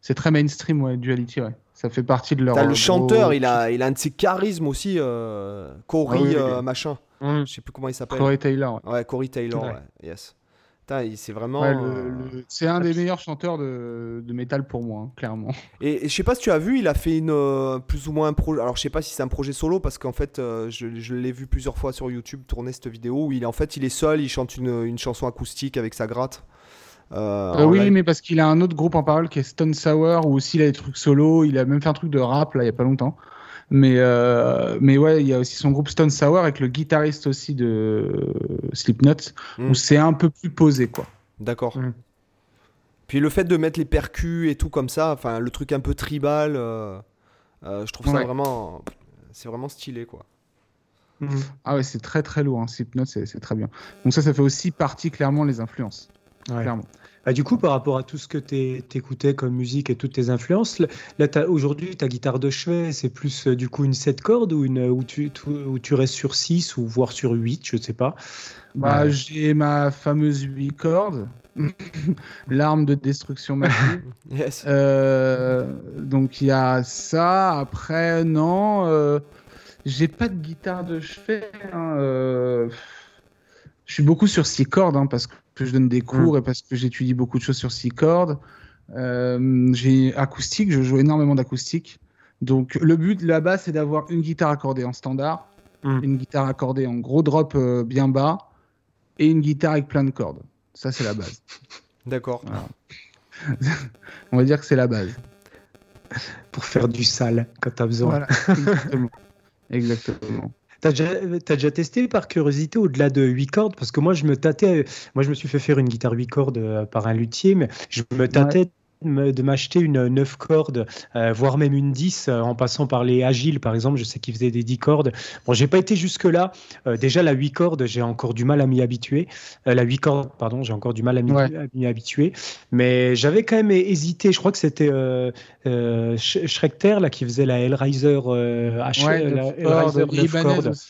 c'est très mainstream, ouais, Duality, ouais. Ça fait partie de leur. T'as le chanteur, gros- il a, il a un de ses charismes aussi, euh, Corey Ah oui, oui, euh, oui. machin. Hum. Je sais plus comment il s'appelle. Corey Taylor. ouais. Ouais, Corey Taylor, Ouais. ouais. Yes. Putain, il- c'est vraiment. Ouais, le- euh, le- C'est un des meilleurs chanteurs de, de métal pour moi, hein, clairement. (laughs) Et, et je sais pas si tu as vu, il a fait une euh, plus ou moins un projet. Alors je sais pas si c'est un projet solo parce qu'en fait, euh, je, je l'ai vu plusieurs fois sur YouTube tourner cette vidéo où il est en fait il est seul, il chante une, une chanson acoustique avec sa gratte. Euh, Euh, oui, live. mais parce qu'il a un autre groupe en parole qui est Stone Sour, où aussi il a des trucs solo. Il a même fait un truc de rap là, il y a pas longtemps. Mais, euh, mais ouais, il y a aussi son groupe Stone Sour avec le guitariste aussi de Slipknot, Mm. où c'est un peu plus posé, quoi. D'accord. Mm. Puis le fait de mettre les percus et tout comme ça, enfin le truc un peu tribal, euh, euh, je trouve ça vraiment, c'est vraiment stylé quoi. Hum. Ah ouais, c'est très très lourd, hein. Slipknot, c'est c'est très bien. Donc ça, ça fait aussi partie clairement les influences. Ouais. Clairement. Bah, du coup, par rapport à tout ce que tu écoutais comme musique et toutes tes influences, là, aujourd'hui, ta guitare de chevet, c'est plus euh, du coup une 7 cordes ou une, où, tu, tu- où tu restes sur 6 ou voire sur 8, je sais pas. Bah, Ouais. J'ai ma fameuse 8 cordes, (laughs) l'arme de destruction massive. (laughs) Yes. Euh, donc il y a ça. Après, non, euh, j'ai pas de guitare de chevet. hein, euh, je suis beaucoup sur six cordes hein, parce que je donne des cours et parce que j'étudie beaucoup de choses sur six cordes. Euh, j'ai acoustique, je joue énormément d'acoustique. Donc le but là-bas, c'est d'avoir une guitare accordée en standard, Mm. une guitare accordée en gros drop euh, bien bas et une guitare avec plein de cordes. Ça, c'est la base. (laughs) D'accord. (laughs) On va dire que c'est la base. Pour faire du sale quand tu as besoin. Voilà, (laughs) exactement. Exactement. T'as déjà, t'as déjà testé par curiosité au-delà de 8 cordes? Parce que moi, je me tâtais. Moi, je me suis fait faire une guitare 8 cordes euh, par un luthier, mais je me tâtais de m'acheter une 9 cordes, euh, voire même une 10, euh, en passant par les Agiles, par exemple. Je sais qu'ils faisaient des 10 cordes. Bon, j'ai pas été jusque-là. Euh, déjà, la 8 cordes, j'ai encore du mal à m'y habituer. Euh, la 8 cordes, pardon, j'ai encore du mal à m'y Ouais. habituer. Mais j'avais quand même hésité. Je crois que c'était euh, euh, Schrecter là, qui faisait la Hellraiser, H- Ouais, la Hellraiser cordes, 9 libanaise cordes. aussi.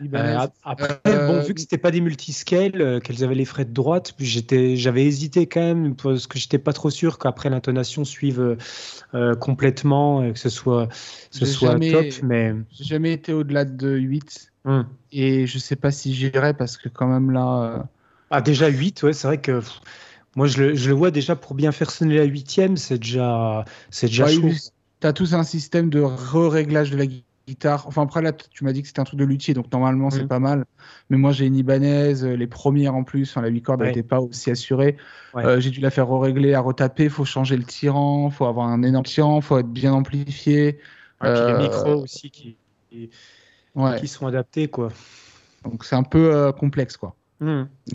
Libanaise. Euh, ap- après, Euh, bon, vu que c'était pas des multiscales, euh, qu'elles avaient les frais de droite, j'étais, j'avais hésité quand même parce que j'étais pas trop sûr qu'après l'intonation suive euh, euh, complètement, et que ce soit, ce soit jamais- top. Mais J'ai jamais été au-delà de 8 Hum. et je sais pas si j'irai parce que quand même là. ah, déjà 8, ouais, c'est vrai que pff, Moi, je le, je le vois déjà pour bien faire sonner la huitième, c'est déjà, c'est déjà Ouais, chaud. T'as tous un système de re-réglage de la gui- guitare. Enfin, après, là, tu m'as dit que c'était un truc de luthier, donc normalement, c'est Mhm. pas mal. Mais moi, j'ai une Ibanez, euh, les premières en plus, enfin, la 8 cordes Ouais. n'était pas aussi assurée. Ouais. Euh, j'ai dû la faire re-régler, à retaper. faut changer le tirant, faut avoir un énorme tirant, faut être bien amplifié. Puis Euh, les micros aussi qui, qui, Ouais, qui sont adaptés, quoi. donc c'est un peu euh, complexe, quoi. Et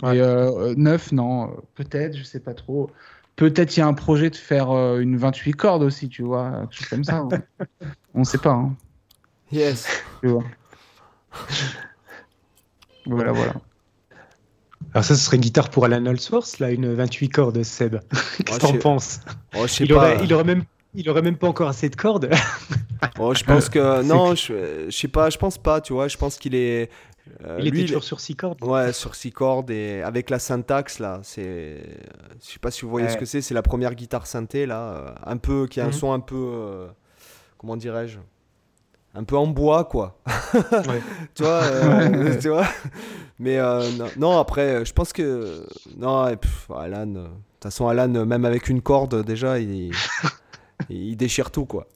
euh, euh, neuf, non, euh, peut-être, je sais pas trop. Peut-être il y a un projet de faire euh, une 28 cordes aussi, tu vois, quelque chose comme ça. hein. (laughs) On sait pas, hein, Yes. (laughs) tu vois. Voilà, voilà. Alors ça, ce serait une guitare pour Alan Allsworth, là, une 28 cordes, Seb. (laughs) Qu'est-ce que t'en penses? Oh, je sais il pas. aurait, il aurait même, il aurait même pas encore assez de cordes. (laughs) Oh, je pense que non, je, je sais pas, je pense pas, tu vois, je pense qu'il est euh, il lui, était il- toujours sur 6 cordes. Ouais, sur six cordes et avec la syntaxe là, c'est je sais pas si vous voyez Ouais. ce que c'est, c'est la première guitare synthé là, euh, un peu qui a un Mhm. son un peu euh, comment dirais-je? Un peu en bois quoi. Ouais. (laughs) tu vois, euh, (laughs) tu vois Mais euh, non, non, après je pense que non, et pff, Alan euh, de toute façon Alan euh, même avec une corde déjà il (laughs) il déchire tout quoi.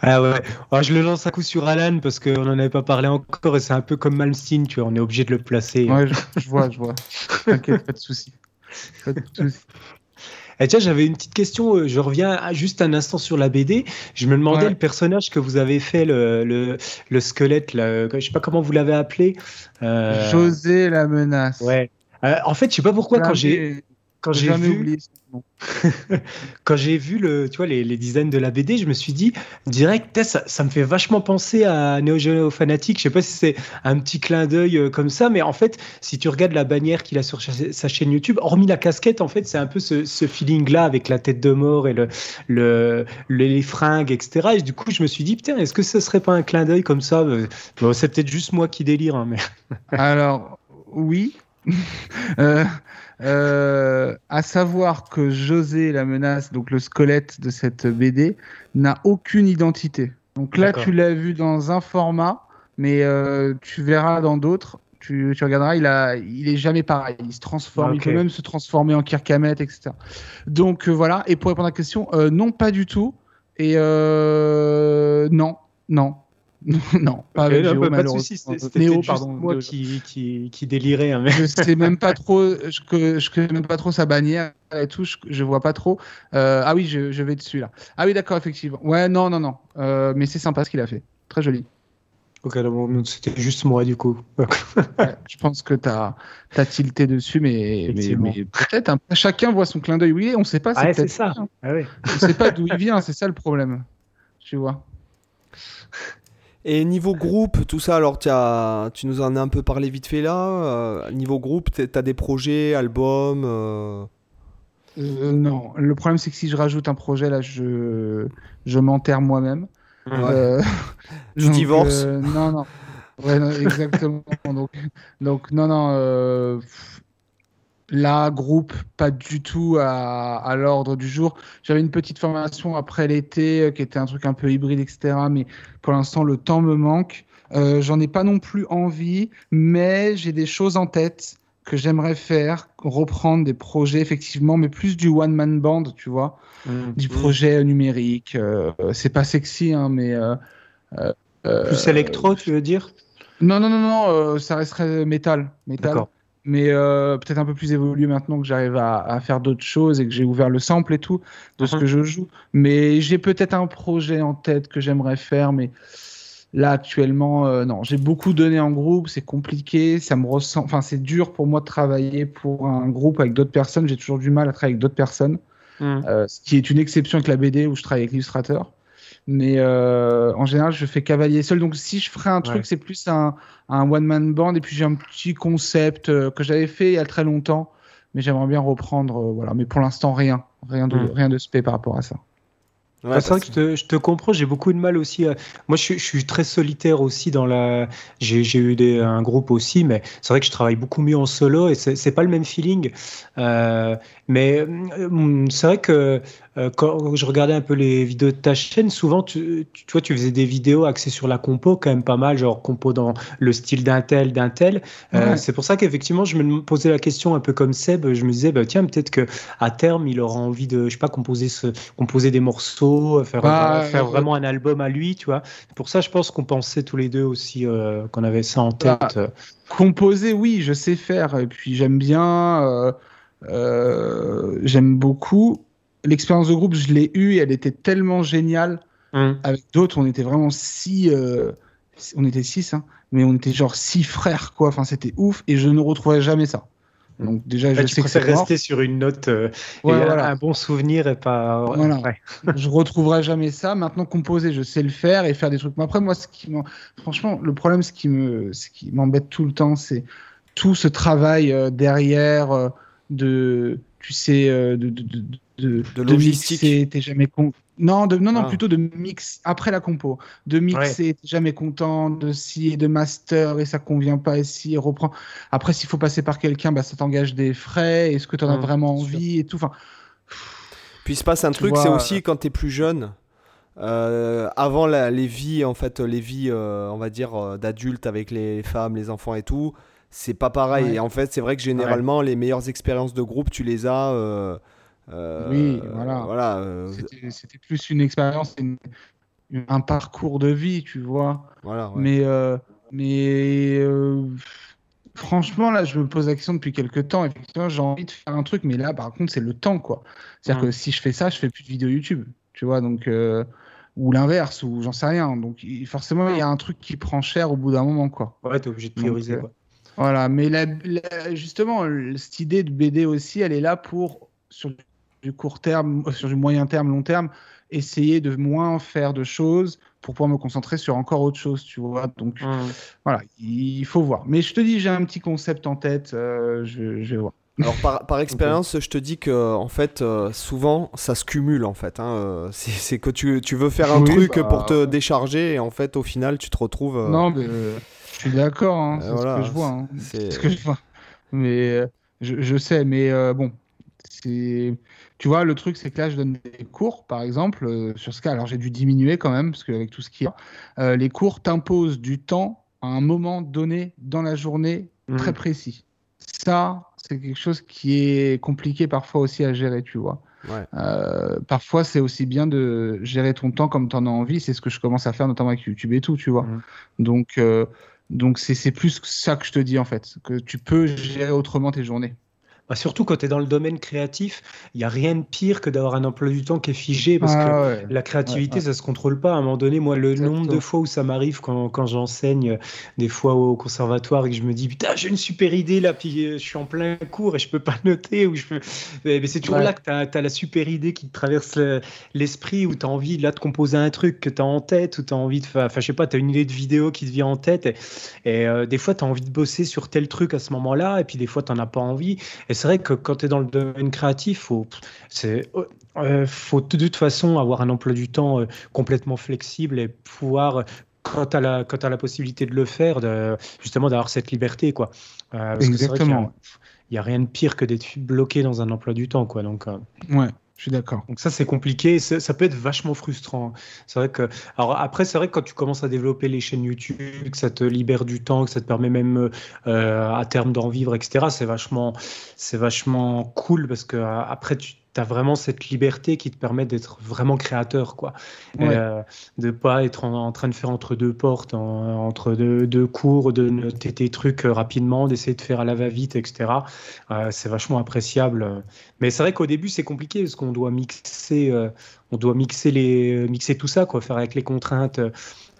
Ah ouais. Alors, je le lance un coup sur Alan parce qu'on n'en avait pas parlé encore et c'est un peu comme Malmsteen, tu vois, on est obligé de le placer. Ouais, je, je vois, je vois. T'inquiète, pas de soucis. Pas de soucis. Et tiens, j'avais une petite question, euh, je reviens à- juste un instant sur la BD. Je me demandais Ouais. le personnage que vous avez fait, le, le, le squelette, là, euh, je sais pas comment vous l'avez appelé. Euh, José la menace. Ouais. Euh, en fait, je sais pas pourquoi quand j'ai quand j'ai vu oublié (laughs) quand j'ai vu le tu vois les, les designs de la BD, je me suis dit direct ça, ça me fait vachement penser à Neo Geo Fanatic. Je sais pas si c'est un petit clin d'œil euh, comme ça, mais en fait, si tu regardes la bannière qu'il a sur sa chaîne YouTube, hormis la casquette, en fait, c'est un peu ce, ce feeling-là avec la tête de mort et le, le, le- les fringues, etc. Et du coup, je me suis dit putain, est-ce que ce serait pas un clin d'œil comme ça? Euh, bon, C'est peut-être juste moi qui délire, hein, mais Alors, oui. (laughs) Euh, euh, à savoir que José la menace, donc le squelette de cette BD, n'a aucune identité. Donc là, tu l'as vu dans un format, mais euh, tu verras dans d'autres. Tu, tu regarderas, il, a, il est jamais pareil. Il se transforme, Ok. il peut même se transformer en Kirkamet, etc. Donc voilà. Et pour répondre à la question, non, pas du tout. Et non, non, (laughs) non, pas avec Géo, malheureusement. Néo, pardon, moi de- qui, qui, qui délirais. hein, mais... je sais (laughs) même pas trop, je, que- je connais même pas trop sa bannière et tout, je, je vois pas trop. Euh, ah oui, je, je vais dessus là. Ah oui, d'accord, effectivement. Ouais, non, non, non. Euh, mais c'est sympa ce qu'il a fait. Très joli. Ok, c'était juste moi du coup. (laughs) Ouais, je pense que tu as, tilté dessus, mais, mais, Effectivement. mais peut-être. hein. Chacun voit son clin d'œil. Oui, on sait pas. Ah, c'est peut-être ça. hein. Ah ouais. On sait pas d'où il vient, c'est ça le problème. Tu vois. Et niveau groupe, tout ça, alors t'as- tu nous en as un peu parlé vite fait là. euh, niveau groupe, t'es- t'as des projets, albums. euh, Euh, non, le problème c'est que si je rajoute un projet là, je, je m'enterre moi-même. Ouais. (laughs) Tu donc, divorces? euh, Non, non. Ouais, non, exactement. (laughs) donc, donc, non, non. pff, là, groupe, pas du tout à, à l'ordre du jour. J'avais une petite formation après l'été euh, qui était un truc un peu hybride, etc. Mais pour l'instant, le temps me manque. Euh, J'en ai pas non plus envie, mais j'ai des choses en tête que j'aimerais faire, reprendre des projets effectivement, mais plus du one man band, tu vois du projet numérique. euh, c'est pas sexy, hein, mais. Plus électro, tu veux dire? Non, non, non, non, ça resterait métal. métal. Mais euh, peut-être un peu plus évolué maintenant que j'arrive à, à faire d'autres choses et que j'ai ouvert le sample et tout de ce Mhm. que je joue. Mais j'ai peut-être un projet en tête que j'aimerais faire, mais là actuellement, euh, non. J'ai beaucoup donné en groupe, c'est compliqué, ça me ressent. Enfin, c'est dur pour moi de travailler pour un groupe avec d'autres personnes. J'ai toujours du mal à travailler avec d'autres personnes. Hmm. Euh, ce qui est une exception avec la BD où je travaille avec l'illustrateur. Mais euh, en général, je fais cavalier seul. Donc, si je ferais un truc, Ouais. c'est plus un, un one-man band. Et puis, j'ai un petit concept euh, que j'avais fait il y a très longtemps. Mais j'aimerais bien reprendre. euh, voilà. Mais pour l'instant, rien. Rien de, Mm. rien de spé par rapport à ça. Ouais, c'est vrai que je te, je te comprends, j'ai beaucoup de mal aussi. Moi, je, je, suis très solitaire aussi dans la. J'ai eu des, un groupe aussi, mais c'est vrai que je travaille beaucoup mieux en solo et c'est pas le même feeling. Euh, mais euh, c'est vrai que euh, quand je regardais un peu les vidéos de ta chaîne, souvent, tu, tu, vois, tu faisais des vidéos axées sur la compo, quand même pas mal, genre compo dans le style d'un tel, d'un tel. Euh, c'est pour ça qu'effectivement, je me posais la question un peu comme Seb. Je me disais, bah, tiens, peut-être que à terme, il aura envie de, je sais pas, composer, ce, composer des morceaux, faire, bah, faire vraiment un album à lui, tu vois. Pour ça, je pense qu'on pensait tous les deux aussi qu'on avait ça en bah, tête. composer, oui, je sais faire. Et puis j'aime bien. Euh, j'aime beaucoup. L'expérience de groupe, je l'ai eue et elle était tellement géniale. Hum. Avec d'autres, on était vraiment si. Euh, on était six, hein, mais on était genre six frères, quoi. Enfin, c'était ouf et je ne retrouverai jamais ça. Hum. Donc déjà, je sais que c'est rester sur une note euh, et un bon souvenir et pas. Voilà. (laughs) je retrouverai jamais ça. Maintenant, composer, je sais le faire et faire des trucs. Mais après, moi, ce qui franchement, le problème, ce qui me, ce qui m'embête tout le temps, c'est tout ce travail derrière de, tu sais, euh, de, de, de, de, logistique. T'es jamais con... Non, de, non, non, ah. plutôt de mix après la compo. De mixer, t'es jamais content, de si et de master et ça convient pas et si et reprend. Après, s'il faut passer par quelqu'un, bah, ça t'engage des frais. Est-ce que tu en as vraiment envie et tout. Enfin. Puis il se passe un truc, c'est aussi quand tu es plus jeune. Euh, avant les vies, en fait, les vies, euh, on va dire, d'adultes avec les femmes, les enfants et tout, c'est pas pareil. Et en fait, c'est vrai que généralement, les meilleures expériences de groupe, tu les as. Euh, euh, oui, voilà. voilà euh, C'était plus une expérience, un parcours de vie, tu vois. Voilà, Mais, mais franchement, là, je me pose la question depuis quelques temps. Effectivement, j'ai envie de faire un truc, mais là, par contre, c'est le temps, quoi. C'est-à-dire que si je fais ça, je fais plus de vidéos YouTube, tu vois. Donc ou l'inverse, ou j'en sais rien. Donc forcément, il y a un truc qui prend cher au bout d'un moment, quoi. Ouais, t'es obligé de prioriser. quoi. Voilà, mais justement, cette idée de BD aussi, elle est là pour, sur du court terme, sur du moyen terme, long terme, essayer de moins faire de choses pour pouvoir me concentrer sur encore autre chose, tu vois. Donc, mmh. voilà, il faut voir. Mais je te dis, j'ai un petit concept en tête, euh, je, vais voir. Alors par, expérience, je te dis que en fait, euh, souvent, ça se cumule en fait. Hein, euh, (laughs) c'est que tu, tu, veux faire un truc bah, pour te décharger et en fait, au final, tu te retrouves. Non, mais je suis d'accord, hein, c'est ce que je vois. Hein. C'est ce que je vois. Mais euh, je, je, sais, mais euh, bon, c'est. Tu vois, le truc, c'est que là, je donne des cours, par exemple, euh, sur ce cas. Alors, j'ai dû diminuer quand même, parce qu'avec tout ce qu'il y a, les cours t'imposent du temps à un moment donné dans la journée très mmh. précis. Ça, c'est quelque chose qui est compliqué parfois aussi à gérer, tu vois. parfois, c'est aussi bien de gérer ton temps comme tu en as envie. C'est ce que je commence à faire, notamment avec YouTube et tout, tu vois. Mmh. Donc, donc c'est plus ça que je te dis en fait, que tu peux gérer autrement tes journées. Bah, surtout quand tu es dans le domaine créatif, il n'y a rien de pire que d'avoir un emploi du temps qui est figé parce ah que la créativité, ça se contrôle pas. À un moment donné, moi, le nombre de fois où ça m'arrive quand, quand j'enseigne, des fois au conservatoire et que je me dis, putain, j'ai une super idée là, puis euh, je suis en plein cours et je peux pas (laughs) noter. Ou je peux... Mais, c'est toujours là que tu as, la super idée qui te traverse l'esprit, où tu as envie là, de composer un truc que tu as en tête, ou tu as envie de faire, enfin, je sais pas, tu as une idée de vidéo qui te vient en tête. Et, euh, des fois, tu as envie de bosser sur tel truc à ce moment-là, et puis des fois, tu n'en as pas envie. Et c'est vrai que quand tu es dans le domaine créatif, faut, c'est, euh, faut de toute façon avoir un emploi du temps euh, complètement flexible et pouvoir quand tu as la, quand as la possibilité de le faire, de, justement d'avoir cette liberté. Quoi. Euh, Exactement. Il n'y a, rien de pire que d'être bloqué dans un emploi du temps. Quoi, donc, ouais. Je suis d'accord. Donc ça c'est compliqué, ça peut être vachement frustrant. C'est vrai que alors après c'est vrai que quand tu commences à développer les chaînes YouTube, que ça te libère du temps, que ça te permet même euh, à terme d'en vivre, etc. C'est vachement c'est vachement cool parce que après tu tu as vraiment cette liberté qui te permet d'être vraiment créateur, quoi. Ouais. Euh, de pas être en, train de faire entre deux portes, entre deux, cours, de noter tes trucs euh, rapidement, d'essayer de faire à la va-vite, etc. Euh, c'est vachement appréciable. Mais c'est vrai qu'au début, c'est compliqué parce qu'on doit mixer, euh, on doit mixer, les, mixer tout ça, quoi, faire avec les contraintes,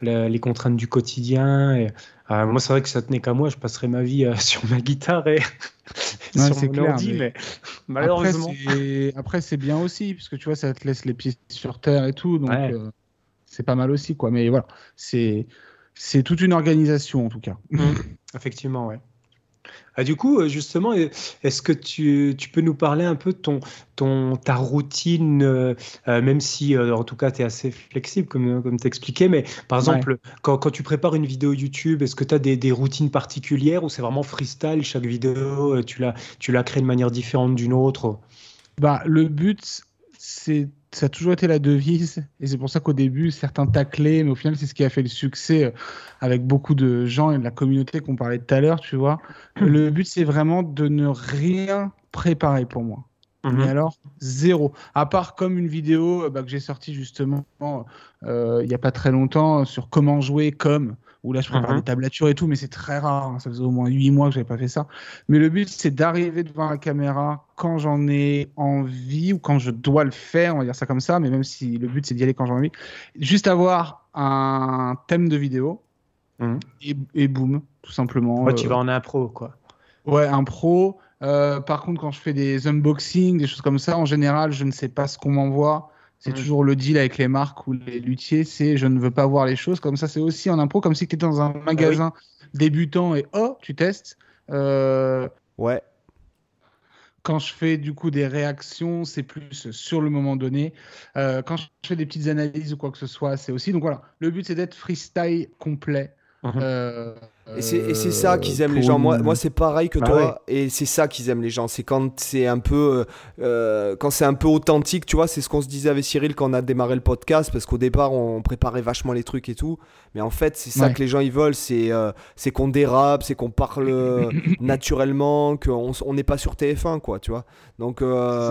les contraintes du quotidien. Et, moi, c'est vrai que ça tenait qu'à moi, je passerais ma vie (laughs) sur ma guitare et sur mon clair, ordi, mais, malheureusement. Après, c'est bien aussi, parce que tu vois, ça te laisse les pieds sur terre et tout, donc euh, c'est pas mal aussi, quoi. Mais voilà, c'est c'est toute une organisation en tout cas. Mmh. (laughs) Effectivement, ouais. Ah, du coup, euh, justement, est-ce que tu, tu, peux nous parler un peu de ton, ton, ta routine, euh, euh, même si en tout cas tu es assez flexible, comme, comme tu expliquais, mais par exemple, quand, quand, tu prépares une vidéo YouTube, est-ce que tu as des, des, routines particulières ou c'est vraiment freestyle Chaque vidéo, tu la, tu la crées de manière différente d'une autre? Bah, Le but, c'est ça a toujours été la devise, et c'est pour ça qu'au début, certains taclaient, mais au final, c'est ce qui a fait le succès euh, avec beaucoup de gens et de la communauté qu'on parlait tout à l'heure, tu vois. Le but, c'est vraiment de ne rien préparer pour moi. Mais mhm. alors, zéro. À part comme une vidéo euh, bah, que j'ai sortie justement euh, il n'y a pas très longtemps sur comment jouer comme où là je prépare mhm. des tablatures et tout, mais c'est très rare. Hein. Ça faisait au moins 8 mois que j'avais pas fait ça. Mais le but, c'est d'arriver devant la caméra quand j'en ai envie ou quand je dois le faire, on va dire ça comme ça, mais même si le but, c'est d'y aller quand j'en ai envie. Juste avoir un thème de vidéo mhm. et, et, boum, tout simplement. Ouais, tu vas en impro, quoi. Ouais, un pro. Euh, par contre, quand je fais des unboxings, des choses comme ça, en général, je ne sais pas ce qu'on m'envoie. C'est mm. toujours le deal avec les marques ou les luthiers, c'est je ne veux pas voir les choses. Comme ça, c'est aussi en impro, comme si tu étais dans un magasin débutant et oh, tu testes. Euh, ouais. Quand je fais du coup des réactions, c'est plus sur le moment donné. Euh, quand je fais des petites analyses ou quoi que ce soit, c'est aussi. Donc voilà, le but c'est d'être freestyle complet. Mhm. Euh, et c'est ça qu'ils aiment les gens. Moi, moi c'est pareil que bah toi. Et c'est ça qu'ils aiment les gens. C'est quand c'est un peu, euh, quand c'est un peu authentique, tu vois. C'est ce qu'on se disait avec Cyril quand on a démarré le podcast, parce qu'au départ on préparait vachement les trucs et tout. Mais en fait, c'est ça que les gens ils veulent. C'est euh, c'est qu'on dérape, c'est qu'on parle (laughs) naturellement, qu'on n'est pas sur TF1, quoi, tu vois. Donc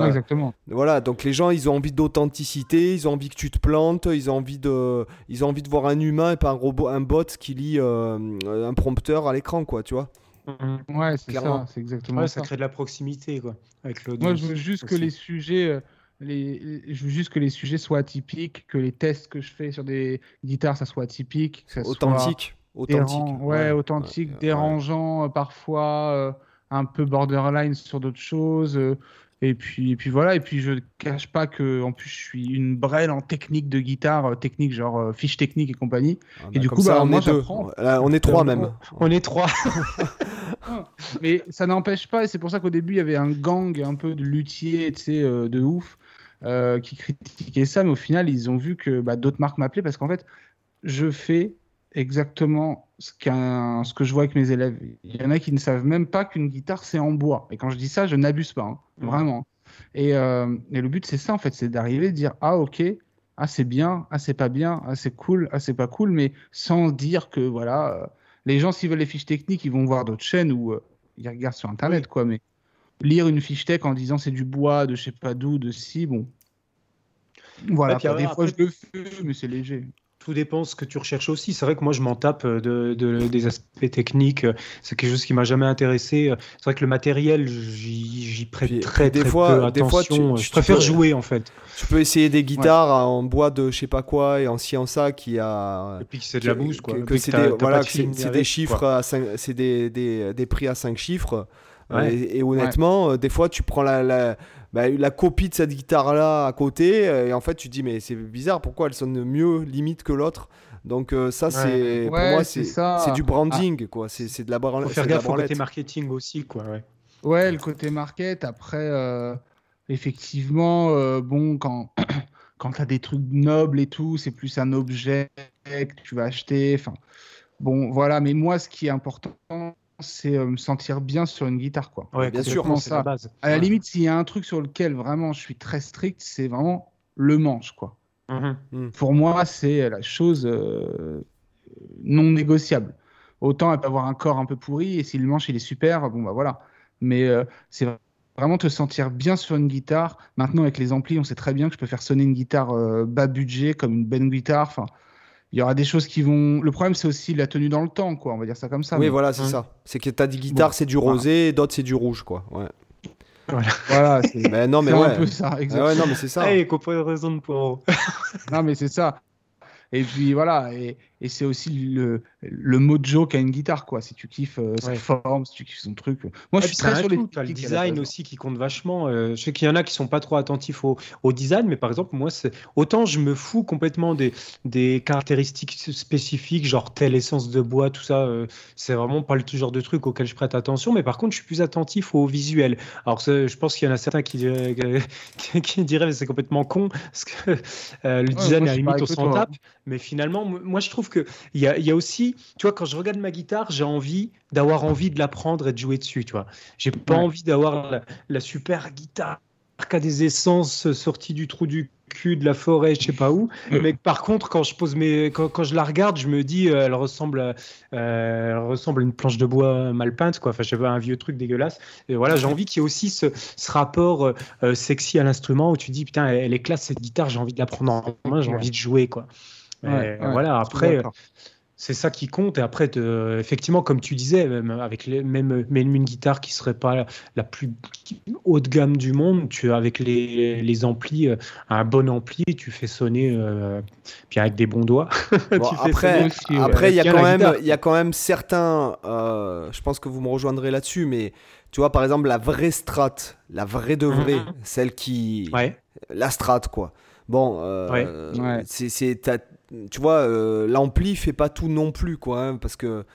exactement. Voilà. Donc les gens ils ont envie d'authenticité, ils ont envie que tu te plantes, ils ont envie de, ils ont envie de voir un humain et pas un robot, un bot qui lit un prompteur à l'écran, quoi, tu vois. Mm-hmm. Ouais, c'est ça, c'est exactement ça. crée de la proximité, quoi, avec Moi, je veux juste que les sujets, euh, les, je veux juste que les sujets soient atypiques, que les tests que je fais sur des guitares, ça soit atypique, ça authentique, authentique, ouais, authentique, dérangeant, euh, parfois euh, un peu borderline sur d'autres choses. Et puis, et puis voilà, et puis je ne cache pas que en plus je suis une brêle en technique de guitare, euh, technique genre euh, fiche technique et compagnie. Ah et bah, du coup, bah, on, moi, est on est trois même. On est trois. (laughs) Mais ça n'empêche pas, et c'est pour ça qu'au début il y avait un gang un peu de luthiers, tu sais, euh, de ouf, qui critiquaient ça, mais au final ils ont vu que bah, d'autres marques m'appelaient parce qu'en fait je fais exactement ce, ce que je vois avec mes élèves. Il y en a qui ne savent même pas qu'une guitare, c'est en bois. Et quand je dis ça, je n'abuse pas, hein, mmh. vraiment. Et, euh, et, le but, c'est ça, en fait, c'est d'arriver à dire, ah ok, ah c'est bien, ah c'est pas bien, ah c'est cool, ah c'est pas cool, mais sans dire que, voilà, euh, les gens, s'ils veulent les fiches techniques, ils vont voir d'autres chaînes ou euh, ils regardent sur Internet, quoi. Mais lire une fiche tech en disant c'est du bois, de je sais pas d'où, de si, bon. Voilà, des fois je le fais, mais c'est léger. Tout dépend ce que tu recherches aussi. C'est vrai que moi, je m'en tape euh, de, des aspects techniques. C'est quelque chose qui m'a jamais intéressé. C'est vrai que le matériel, j'y prête très, des fois, peu attention. Des fois, tu, je préfère jouer en fait. Tu peux essayer des guitares en bois de je sais pas quoi et en ci en ça qui a. Et puis c'est de la bouse quoi. Que, c'est des, voilà, c'est des chiffres, c'est des, des, des, prix à 5 chiffres. Euh, et, honnêtement, euh, des fois, tu prends la, la bah, la copie de cette guitare là à côté euh, et en fait tu dis mais c'est bizarre pourquoi elle sonne mieux limite que l'autre? Donc euh, ça c'est pour moi c'est c'est du branding ah. quoi. C'est de la branlette faut faire gaffe au côté marketing aussi quoi ouais, ouais le côté market après euh, effectivement bon quand (coughs) quand tu as des trucs nobles et tout c'est plus un objet que tu vas acheter enfin bon voilà. Mais moi ce qui est important c'est euh, me sentir bien sur une guitare, quoi. Ouais, bien sûr, c'est la base. À la limite, s'il y a un truc sur lequel vraiment je suis très strict, c'est vraiment le manche, quoi. Mhm. Mm. Pour moi, c'est la chose euh, non négociable. Autant elle peut avoir un corps un peu pourri et si le manche il est super, bon bah voilà. Mais euh, c'est vraiment te sentir bien sur une guitare. Maintenant avec les amplis, on sait très bien que je peux faire sonner une guitare bas budget comme une bonne guitare. Enfin, il y aura des choses qui vont. Le problème, c'est aussi la tenue dans le temps, quoi. On va dire ça comme ça. Oui, voilà, c'est ça. C'est que tu as des guitares, c'est du rosé, d'autres, c'est du rouge, quoi. Ouais. Voilà, (laughs) c'est (laughs) mais non, mais ouais. un peu ça, exactement. ouais, non, mais c'est ça. Hey, comparaison de pour. (laughs) non, mais c'est ça. Et puis voilà, et, et c'est aussi le, le mojo qu'a une guitare, quoi. Si tu kiffes euh, sa Ouais. forme, si tu kiffes son truc. Moi, je suis très sur les le design base. aussi qui compte vachement. Euh, je sais qu'il y en a qui sont pas trop attentifs au, au design, mais par exemple, moi, c'est autant je me fous complètement des, des caractéristiques spécifiques, genre telle essence de bois, tout ça. euh, c'est vraiment pas le genre de truc auquel je prête attention, mais par contre, je suis plus attentif au visuel. Alors, je pense qu'il y en a certains qui, diraient- qui, (laughs) qui diraient mais c'est complètement con parce que euh, le Ouais, design, moi, à la limite, on s'en toi. tape. Mais finalement, moi, je trouve que il y a, y a aussi, tu vois, quand je regarde ma guitare, j'ai envie d'avoir envie de la prendre et de jouer dessus, tu vois. J'ai pas Ouais. envie d'avoir la, la super guitare qui a des essences sorties du trou du cul de la forêt, je sais pas où. Mais par contre, quand je pose mes, quand, quand je la regarde, je me dis, euh, elle ressemble, à, euh, elle ressemble à une planche de bois mal peinte, quoi. Enfin, je sais pas, un vieux truc dégueulasse. Et voilà, j'ai envie qu'il y ait aussi ce, ce rapport euh, euh, sexy à l'instrument où tu dis, putain, elle, est classe cette guitare, j'ai envie de la prendre en main, j'ai envie de jouer, quoi. Et Ouais, ouais, voilà, après. C'est ça qui compte. Et après, te- effectivement, comme tu disais, même avec les, même, même une guitare qui serait pas la, plus haut de gamme du monde, tu avec les, les amplis, euh, un bon ampli, tu fais sonner, euh, puis avec des bons doigts. (laughs) Bon, tu fais après, ouais. après, il y il y a quand même certains. euh, je pense que vous me rejoindrez là-dessus, mais tu vois, par exemple, la vraie strat, la vraie de vraie, Mhm. celle qui, Ouais. la strat, quoi. Bon, euh, Ouais. c'est, tu vois, euh, l'ampli fait pas tout non plus, quoi, hein, parce que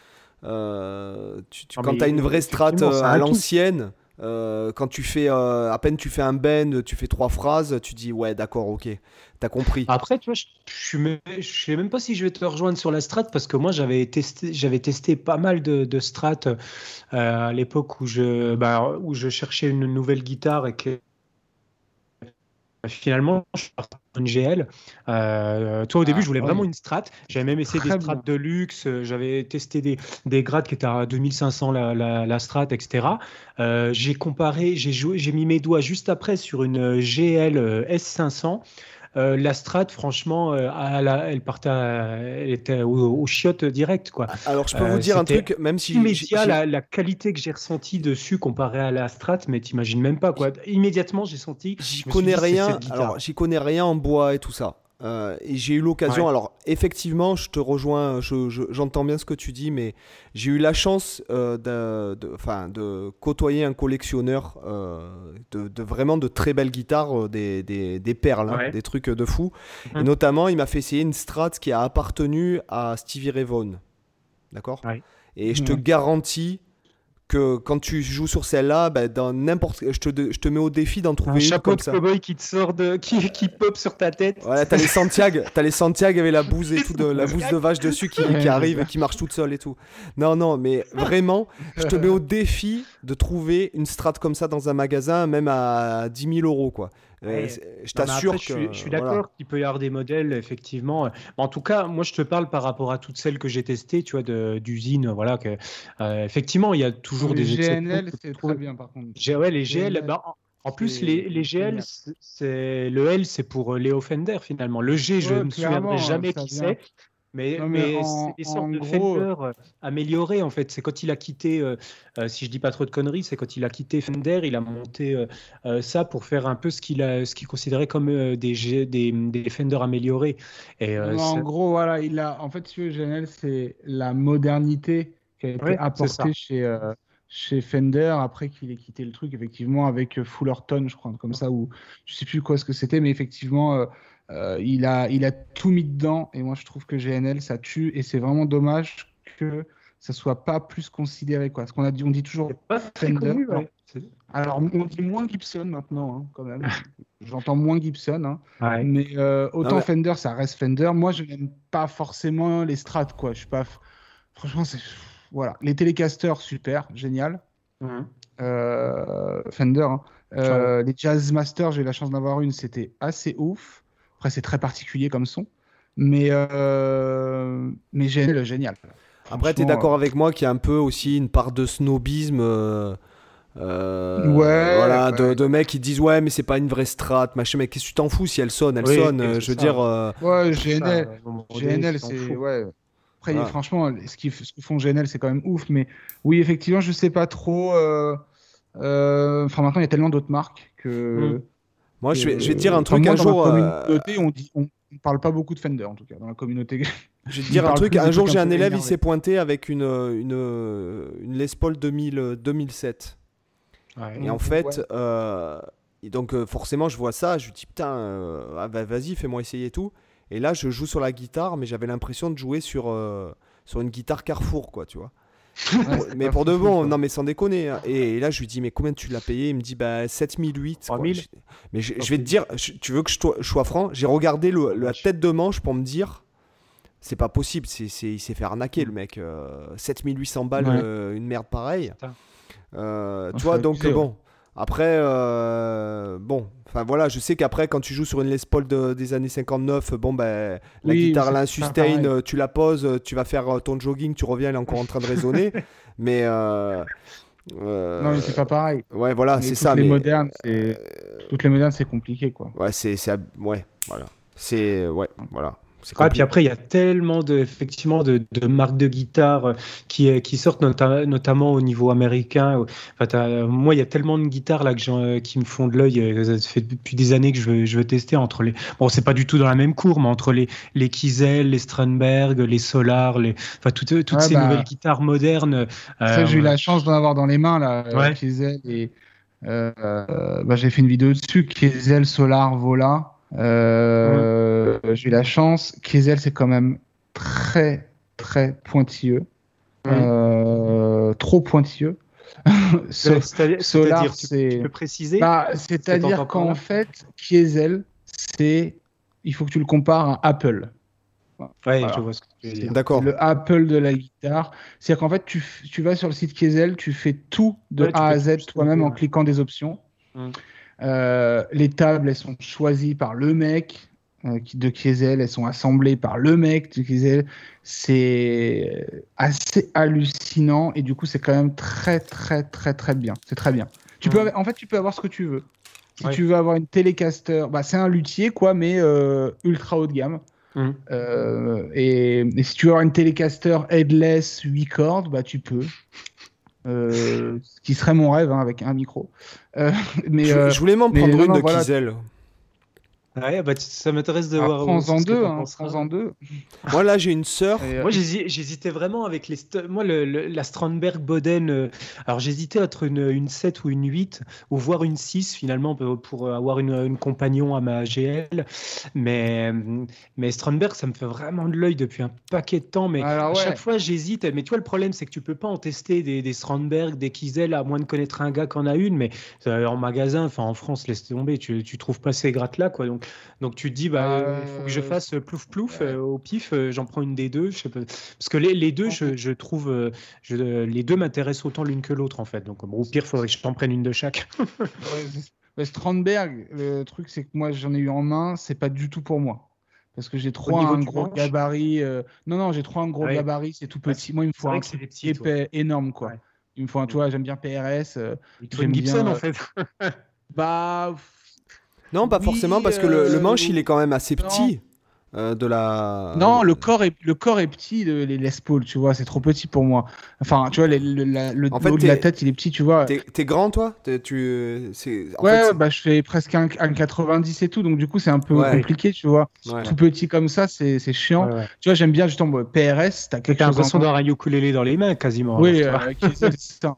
euh, tu, tu- Non, quand tu as une vraie strat euh, à l'ancienne, euh, quand tu fais euh, à peine tu fais un bend, tu fais trois phrases, tu dis ouais, d'accord, ok, t'as compris. Après, tu vois, je, je, même- je sais même pas si je vais te rejoindre sur la strat parce que moi, j'avais testé, j'avais testé pas mal de, de strat euh, à l'époque où je, bah, où je cherchais une nouvelle guitare et que finalement, je suis parti sur une GL. Euh, toi, au début, Ah, je voulais oui. vraiment une strat. J'avais même essayé des strats de luxe. euh, J'avais testé des, des grades qui étaient à 2500 la, la, la strat, etc. Euh, j'ai comparé, j'ai joué, j'ai mis mes doigts juste après sur une GL euh, S500. Euh, la strat, franchement, euh, à la- elle partait, à- elle était au, au chiotte direct, quoi. Alors je peux Euh, vous dire un truc, même si Immédiat, la, la qualité que j'ai ressentie dessus comparée à la strat, mais t'imagines même pas, quoi. Immédiatement, j'ai senti. J'y connais dit, rien. Alors, j'y connais rien en bois et tout ça. Euh, et j'ai eu l'occasion. Ouais. Alors, effectivement, je te rejoins. je- je- J'entends bien ce que tu dis, mais j'ai eu la chance euh, de, de- enfin, de côtoyer un collectionneur euh, de, de vraiment de très belles guitares, des, des, des perles, hein, des trucs de fou. Et Mhm. notamment, il m'a fait essayer une Strat qui a appartenu à Stevie Ray Vaughan. D'accord? Ouais. Et je te Mhm. garantis que quand tu joues sur celle-là, ben, dans n'importe, je te, je te mets au défi d'en trouver Un une chapeau comme de ça. cowboy qui te sort de, qui, qui pop sur ta tête. Voilà, t'as les Santiago, t'as les Santiago avec la bouse et tout, de, la bouse de vache dessus qui, qui arrive et qui marche toute seule et tout. Non, non, mais vraiment, je te mets au défi de trouver une strat comme ça dans un magasin, même à 10 000 euros, quoi. Euh, Ouais. je t'assure que. je suis, je suis voilà. d'accord qu'il peut y avoir des modèles, effectivement. En tout cas, moi, je te parle par rapport à toutes celles que j'ai testées, tu vois, d'usines. Voilà, que, euh, effectivement, il y a toujours les des exceptions. GNL, c'est très bien par contre. G- ouais, les GL, GNL, bah, en- en plus, les, les GL, c'est- le L, c'est pour euh, Léo Fender finalement. Le G, je Ouais, ne me souviendrai jamais qui c'est. Mais, Non, mais mais en- c'est des sortes de gros, Fender euh, améliorés en fait. C'est quand il a quitté, euh, euh, si je dis pas trop de conneries, c'est quand il a quitté Fender, il a monté euh, euh, ça pour faire un peu ce qu'il a, ce qu'il considérait comme euh, des, des, des Fender améliorés. Et euh, Non, en gros, voilà, il a. En fait, veux, GNL, c'est la modernité qui a été Ouais, apportée chez, euh, chez Fender après qu'il ait quitté le truc, effectivement, avec euh, Fullerton, je crois, comme ça, ou je sais plus quoi ce que c'était, mais effectivement, euh, euh, il a, il a tout mis dedans. Et moi, je trouve que GNL, ça tue. Et c'est vraiment dommage que ça soit pas plus considéré, quoi. Parce qu'on a dit, on dit toujours. pas Fender, connu. alors. ouais. C'est- Alors, on dit moins Gibson maintenant, hein, quand même. (laughs) J'entends moins Gibson, hein. ouais. Mais euh, autant Non, Fender, ça reste Fender. Moi, je n'aime pas forcément les strats, quoi. Je suis pas. Franchement, c'est. Voilà. Les Telecasters, super, génial. Mhm. Euh, Fender. hein. Euh, les Jazz Masters, j'ai eu la chance d'avoir une, c'était assez ouf. Après, c'est très particulier comme son. Mais, euh... mais génial, génial. Après, tu es d'accord avec moi qu'il y a un peu aussi une part de snobisme. euh, euh, Ouais, voilà, ouais. De, de mecs qui disent ouais mais c'est pas une vraie strat machin mais qu'est-ce que tu t'en fous si elle sonne elle Oui, sonne euh, je veux ça. dire euh, Ouais, Ça, GNL, donné, GNL, c'est. Ouais. Après, Voilà. franchement, ce qu'ils ce que font GNL, c'est quand même ouf. Mais oui, effectivement, je sais pas trop. euh, euh, Enfin, maintenant, il y a tellement d'autres marques que. Mm. Moi je vais, je vais dire un truc un dans jour ma euh, communauté, on dit, on, on parle pas beaucoup de Fender en tout cas dans la communauté. (laughs) Je vais te Il dire un truc. Un jour, j'ai un élève, il énervés. s'est pointé avec une, une, une Les Paul 2000, euh, 2007. Ouais. Et en Ouais. fait, euh, et donc euh, forcément, je vois ça, je me dis putain, euh, ah bah, vas-y, fais-moi essayer et tout. Et là, je joue sur la guitare, mais j'avais l'impression de jouer sur, euh, sur une guitare Carrefour, quoi, tu vois. Ouais, mais pour de bon, non, mais sans déconner. hein. Et, et là, je lui dis, mais combien tu l'as payé? Il me dit, bah 7008. quoi. 3000. Je- Mais je, je vais te dire, je- tu veux que je, to- je sois franc? J'ai regardé le- la tête de manche pour me dire, c'est pas possible, c'est, c'est- il s'est fait arnaquer le mec. euh, 7800 balles, Ouais. euh, une merde pareille. Euh, tu vois, donc ouais. bon. Après, euh, bon, enfin voilà, je sais qu'après, quand tu joues sur une Les Paul de- des années 59, bon, ben, la Oui, guitare, mais la c'est pas sustain, pareil. euh, tu la poses, tu vas faire euh, ton jogging, tu reviens, elle est encore en train de résonner. (laughs) mais. euh, euh, Non, mais c'est pas pareil. Ouais, voilà, Mais c'est toutes ça. les mais, modernes, c'est toutes les modernes, c'est compliqué quoi. Ouais, c'est. Ouais, voilà. C'est. Ouais, voilà. Ouais, puis après, il y a tellement de, effectivement de, de marques de guitare euh, qui, euh, qui sortent, nota- notamment au niveau américain. Enfin, t'as- moi, il y a tellement de guitares là que euh, qui me font de l'œil. euh, Ça fait depuis des années que je veux, je veux tester entre les. Bon, c'est pas du tout dans la même cour, mais entre les, les Kiesel, les Strandberg, les Solar, les, enfin, toutes, toutes Ouais, ces bah, nouvelles guitares modernes. Ça, euh, j'ai eu la chance d'en avoir dans les mains là, euh, Ouais. Kiesel et euh, euh, bah, j'ai fait une vidéo dessus. Kiesel, Solar, Vola. Euh, J'ai eu la chance. Kiesel, c'est quand même très très pointilleux. Euh, trop pointilleux. (laughs) So- C'est-à-dire, tu, c'est- tu peux préciser bah, c'est-à-dire qu'en fait, Kiesel, c'est, il faut que tu le compares à Apple. Ouais, voilà. je vois ce que tu veux dire. D'accord. Le Apple de la guitare. C'est-à-dire qu'en fait, tu, tu vas sur le site Kiesel, tu fais tout de Ouais, A à Z toi-même en cliquant des options. Mm. Euh, les tables, elles sont choisies par le mec euh, de Kiesel, elles sont assemblées par le mec de Kiesel. C'est assez hallucinant et du coup, c'est quand même très, très, très, très bien. C'est très bien. Tu peux, en fait, tu peux avoir ce que tu veux. Si Ouais. tu veux avoir une Telecaster, bah, c'est un luthier, quoi, mais euh, ultra haut de gamme. Mm. Euh, et, et si tu veux avoir une Telecaster headless 8 cordes, bah tu peux. Euh, ce qui serait mon rêve hein, avec un micro. Euh, mais je, euh, je voulais m'en prendre une non, de voilà. Kiesel. Ouais, bah, ça m'intéresse de alors, voir. prends-en ce que deux, hein, prends-en deux. (laughs) Moi, là, j'ai une sœur. Euh, Moi, j'hési- j'hésitais vraiment avec les. st- Moi, le, le- la Strandberg Boden. euh, Alors, j'hésitais entre une, une 7 ou une 8, ou voire une 6 finalement, pour, pour avoir une, une compagnon à ma GL. Mais, mais Strandberg, ça me fait vraiment de l'œil depuis un paquet de temps. Mais Alors, à ouais. chaque fois, j'hésite. Mais tu vois, le problème, c'est que tu peux pas en tester des, des Strandberg, des Kiesel, à moins de connaître un gars qui en a une. Mais euh, en magasin, enfin en France, laisse tomber, tu, tu trouves pas ces grattes-là. Quoi. Donc, donc, tu te dis, bah, Euh, il faut que je fasse euh, plouf plouf ouais. euh, au pif, euh, j'en prends une des deux. Je sais pas. Parce que les, les deux, je, je trouve, je, les deux m'intéressent autant l'une que l'autre en fait. Donc bon, au pire, il faudrait que je t'en prenne une de chaque. (laughs) ouais, Strandberg, le truc c'est que moi j'en ai eu en main, c'est pas du tout pour moi. Parce que j'ai trop un gros gabarit. Non, non, j'ai trop un gros Ouais. gabarit, c'est tout Ouais, petit. Moi, il me faut un truc épais, énorme, quoi. Il me faut un, tu vois, j'aime bien PRS. J'aime une Gibson bien, en fait. (laughs) Bah, Non, pas Oui, forcément, parce que le, le euh, manche, il est quand même assez non. petit. euh, de la. Non, le corps est le corps est petit de les Les Paul, tu vois, c'est trop petit pour moi. Enfin, tu vois, les- le, la- le En fait, haut de la tête, il est petit, tu vois. T'es grand, toi? Tu... en Ouais, fait, bah je fais presque un, un 90 et tout, donc du coup c'est un peu Ouais. compliqué, tu vois. ouais. Tout petit comme ça, c'est c'est chiant. Ouais, ouais. Tu vois, j'aime bien justement PRS, t'as quelque T'as chose. l'impression d'avoir un ukulélé dans les mains quasiment. Oui, euh, (laughs) c'est ça.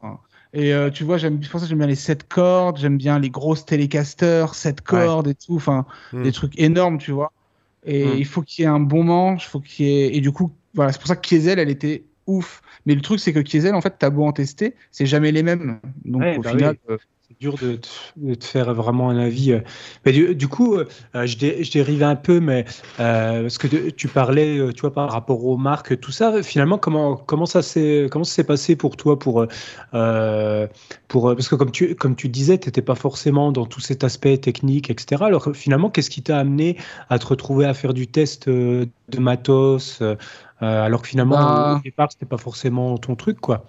Et euh, tu vois, j'aime c'est pour ça que j'aime bien les 7 cordes, j'aime bien les grosses télécasters, 7 cordes et tout, enfin Hmm. des trucs énormes, tu vois. Et Hmm. il faut qu'il y ait un bon manche, faut qu'il y ait et du coup, voilà, c'est pour ça que Kiesel, elle était ouf. Mais le truc c'est que Kiesel en fait, t'as beau en tester, c'est jamais les mêmes. Donc Ouais, au bah final, euh, C'est dur de te, de te faire vraiment un avis. euh. Mais du, du coup, euh, je, dé- je dérive un peu, mais euh, parce que de- tu parlais, euh, tu vois, par rapport aux marques, tout ça. Finalement, comment comment ça s'est comment s'est passé pour toi pour euh, pour euh, parce que comme tu comme tu disais, tu n'étais pas forcément dans tout cet aspect technique, etc. Alors finalement, qu'est-ce qui t'a amené à te retrouver à faire du test euh, de matos euh, euh, alors que finalement Bah. au départ c'était pas forcément ton truc, quoi?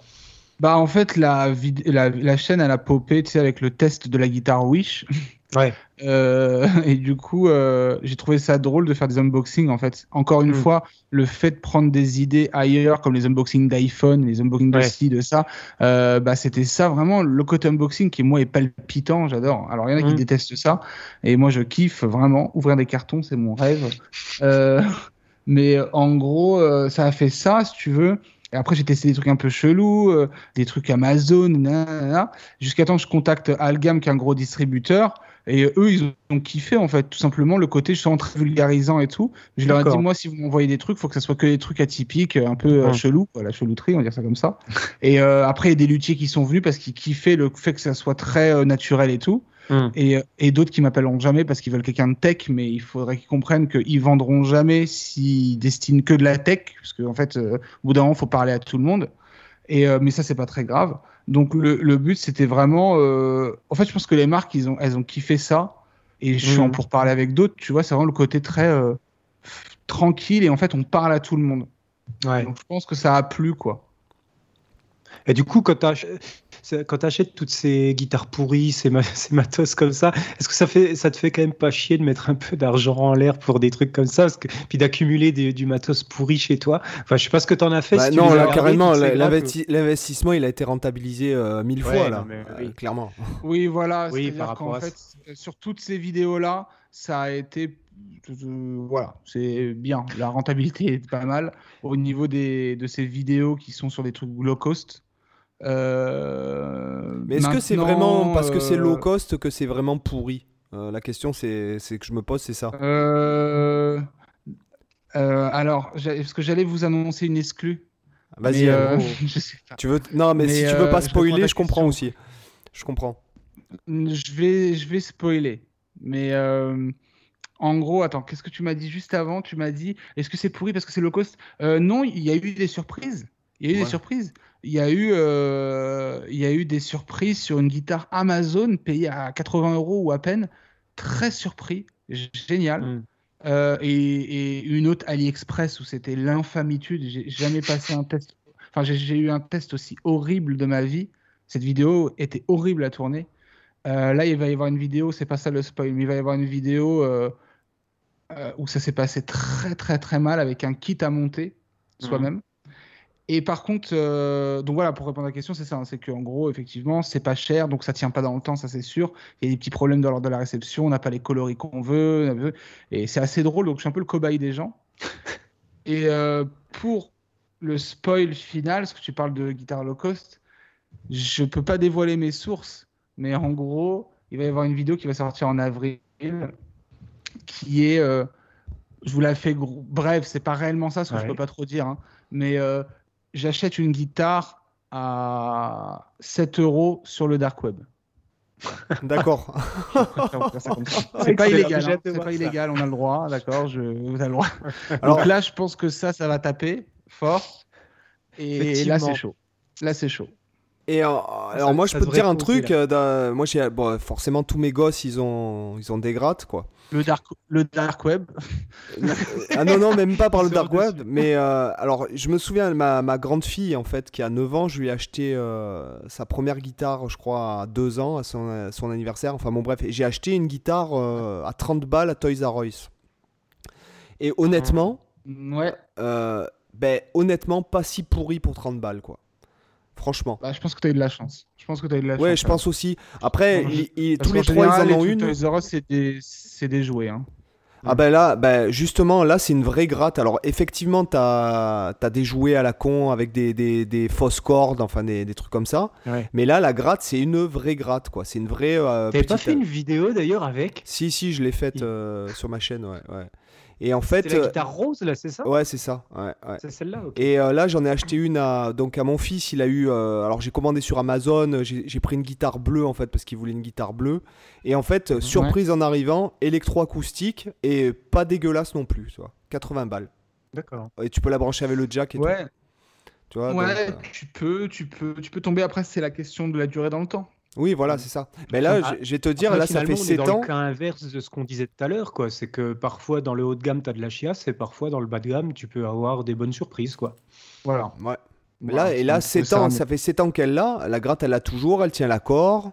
Bah en fait la, vid- la, la chaîne elle a popé tu sais avec le test de la guitare Wish (laughs) Ouais. Euh, et du coup, euh, j'ai trouvé ça drôle de faire des unboxings en fait. Encore une Mm. fois, le fait de prendre des idées ailleurs, comme les unboxings d'iPhone, les unboxings de ci, de ça, euh, bah, c'était ça vraiment le côté unboxing qui, moi, est palpitant. J'adore. Alors, il y en a qui Mm. détestent ça. Et moi, je kiffe vraiment. Ouvrir des cartons, c'est mon rêve. Euh, (laughs) mais en gros, euh, ça a fait ça, si tu veux. Et après, j'ai testé des trucs un peu chelous, euh, des trucs Amazon, nanana, jusqu'à temps que je contacte Algam, qui est un gros distributeur. Et eux, ils ont kiffé, en fait, tout simplement, le côté justement très vulgarisant et tout. Je leur ai dit, moi, si vous m'envoyez des trucs, faut que ça soit que des trucs atypiques, un peu euh, Ouais. chelous, la chelouterie, on va dire ça comme ça. et euh, après, il y a des luthiers qui sont venus parce qu'ils kiffaient le fait que ça soit très euh, naturel et tout. Mm. Et, et d'autres qui m'appelleront jamais parce qu'ils veulent quelqu'un de tech, mais il faudrait qu'ils comprennent qu'ils vendront jamais s'ils destinent que de la tech, parce qu'en en fait, euh, au bout d'un moment, il faut parler à tout le monde. Et, euh, mais ça, c'est pas très grave. Donc le, le but, c'était vraiment. euh, En fait, je pense que les marques, ils ont, elles ont kiffé ça. Et je suis en Mhm. pour parler avec d'autres, tu vois, c'est vraiment le côté très euh, tranquille et en fait, on parle à tout le monde. Ouais. Donc je pense que ça a plu, quoi. Et du coup, quand tu achètes toutes ces guitares pourries, ces, ma- (laughs) ces matos comme ça, est-ce que ça, fait, ça te fait quand même pas chier de mettre un peu d'argent en l'air pour des trucs comme ça parce que, Puis d'accumuler du matos pourri chez toi? Enfin, je sais pas ce que tu en as fait. Bah si tu non, là, carrément, l'investissement, il a été rentabilisé euh, mille Ouais, fois, là, mais Euh, oui. clairement. (laughs) Oui, voilà. Oui, par rapport à fait, euh, sur toutes ces vidéos-là, ça a été. voilà, c'est bien. La rentabilité est pas mal. Au niveau des, de ces vidéos qui sont sur des trucs low cost. Euh, Mais est-ce que c'est vraiment parce que c'est euh, low cost que c'est vraiment pourri Euh, La question, c'est que je me pose, c'est ça. alors, parce que j'allais vous annoncer une exclue. Vas-y, euh, (laughs) tu veux Non, mais, mais, si tu veux pas spoiler, je comprends aussi. Je comprends. Je vais, je vais spoiler. Mais euh, en gros, attends, qu'est-ce que tu m'as dit juste avant? Tu m'as dit, est-ce que c'est pourri parce que c'est low cost? Euh, Non, il y a eu des surprises. Il y a eu Ouais. des surprises. Il y a eu, euh, il y a eu des surprises sur une guitare Amazon payée à 80 euros ou à peine. Très surpris, génial. Mm. Euh, et, et une autre AliExpress où c'était l'infamitude. J'ai jamais passé un test. Enfin, j'ai- eu un test aussi horrible de ma vie. Cette vidéo était horrible à tourner. Euh, là, il va y avoir une vidéo, c'est pas ça le spoil, mais il va y avoir une vidéo où ça s'est passé très très très mal avec un kit à monter soi-même. Et par contre, euh, donc voilà, pour répondre à la question, c'est ça, hein, c'est qu'en gros, effectivement, c'est pas cher, donc ça tient pas dans le temps, ça c'est sûr. Il y a des petits problèmes lors de la réception, on n'a pas les coloris qu'on veut, et c'est assez drôle, donc je suis un peu le cobaye des gens. (laughs) et euh, pour le spoil final, parce que tu parles de guitare low cost, je peux pas dévoiler mes sources, mais en gros, il va y avoir une vidéo qui va sortir en avril, qui est, euh, je vous la fais bref, c'est pas réellement ça, parce que je Ouais. peux pas trop dire, hein, mais j'achète une guitare à 7 euros sur le dark web. (laughs) D'accord. C'est pas illégal, hein, c'est pas illégal, on a le droit, d'accord, je, vous avez le droit. (laughs) Alors- Donc là, je pense que ça, ça va taper fort, et là, c'est chaud. Là, c'est chaud. Et euh, alors moi je peux te dire un truc, euh, moi j'ai bon, forcément tous mes gosses ils ont ils ont des grattes quoi. Le dark, le dark web, (laughs) ah non non même pas par le (laughs) dark web, mais euh, alors je me souviens ma, ma grande fille en fait qui a 9 ans, je lui ai acheté euh, sa première guitare je crois à 2 ans à son, à son anniversaire, enfin bon bref, j'ai acheté une guitare euh, à 30 balles à Toys R Us. Et honnêtement, ouais, ben honnêtement pas si pourri pour 30 balles quoi. Franchement. bah, je pense que tu as eu de la chance. Je pense que tu as eu de la chance. Ouais, je pense aussi. Après, je- tous les trois, général, ils en ont les une. Us, c'est des, c'est des jouets. Hein. Ah ben là, ben justement, là c'est une vraie gratte. Alors effectivement, t'as as des jouets à la con avec des, des, des fausses cordes, enfin des, des trucs comme ça. Ouais. Mais là, la gratte, c'est une vraie gratte, quoi. C'est une vraie... euh, T'avais pas fait une vidéo d'ailleurs avec? Si, si, je l'ai faite euh, sur ma chaîne, ouais. ouais. Et en fait... C'est la euh, guitare rose là, c'est ça? Ouais, c'est ça. Ouais, ouais. C'est celle-là. Et euh, là, j'en ai acheté une à, donc à mon fils. Il a eu. euh, alors, j'ai commandé sur Amazon. J'ai pris une guitare bleue en fait parce qu'il voulait une guitare bleue. Et en fait, surprise en arrivant, électroacoustique et pas dégueulasse non plus. Tu vois, 80 balles. D'accord. Et tu peux la brancher avec le jack et Ouais, tout. Tu vois, ouais donc, euh, tu, peux, tu, peux, tu peux tomber. Après, c'est la question de la durée dans le temps. Oui, voilà, c'est ça. Mais là, Ah, je- vais te dire, Après, là, ça fait on est 7 dans ans. le cas inverse de ce qu'on disait tout à l'heure, quoi. C'est que parfois dans le haut de gamme, tu as de la chiasse, et parfois dans le bas de gamme, tu peux avoir des bonnes surprises, quoi. Voilà. Ouais. Mais Voilà, là, et c'est là, un peu 7 ça, ans, ça fait 7 ans qu'elle l'a. La gratte, elle l'a toujours. Elle tient l'accord.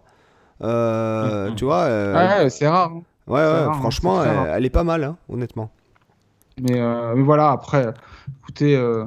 Euh, Mhm. Tu vois. euh, Ouais, c'est rare. hein. Ouais, ouais, hein, franchement, c'est elle, rare. elle est pas mal, hein, honnêtement. Mais, euh, mais voilà, après, écoutez, euh,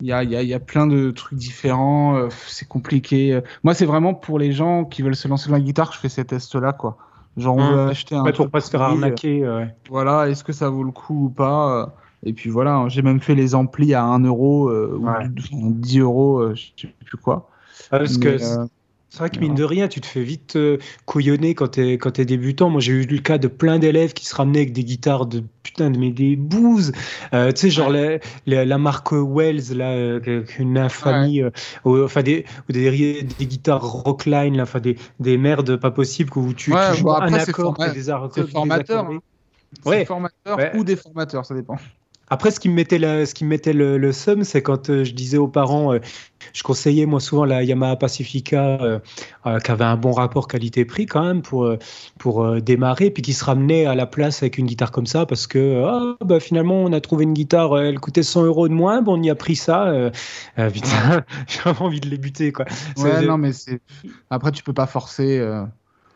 il y, a, il y, a, il y a plein de trucs différents, euh, c'est compliqué. Moi, c'est vraiment pour les gens qui veulent se lancer dans la guitare que je fais ces tests-là, quoi. Genre, on veut acheter un Ouais, pour pas se faire euh, arnaquer. euh, ouais. Voilà, est-ce que ça vaut le coup ou pas euh, Et puis voilà, hein, j'ai même fait les amplis à 1 euro euh, ou Ouais. 10 euros, euh, je sais plus quoi. Ah, parce que Mais, euh, c'est vrai que mine de rien, tu te fais vite euh, couillonner quand t'es quand t'es débutant. Moi, j'ai eu le cas de plein d'élèves qui se ramenaient avec des guitares de putain de mais des bouses. Euh, tu sais, genre la, la, la marque Wells là, euh, une infamie. euh, ou- enfin des, ou des des guitares Rockline là, enfin des des merdes pas possibles où tu, Ouais, tu joues bon, un après, c'est accord désar- c'est formateur, hein. Ouais. ou des formateurs, ça dépend. Après, ce qui me mettait, la- ce qui me mettait le, le seum, c'est quand euh, je disais aux parents, euh, je conseillais moi souvent la Yamaha Pacifica, euh, qui avait un bon rapport qualité-prix quand même pour, pour démarrer, puis qui se ramenait à la place avec une guitare comme ça, parce que ah, bah, finalement, on a trouvé une guitare, elle coûtait 100 euros de moins, bon, on y a pris ça. putain, j'ai vraiment envie de les buter, quoi. Ouais, non, mais. Après, tu peux pas forcer.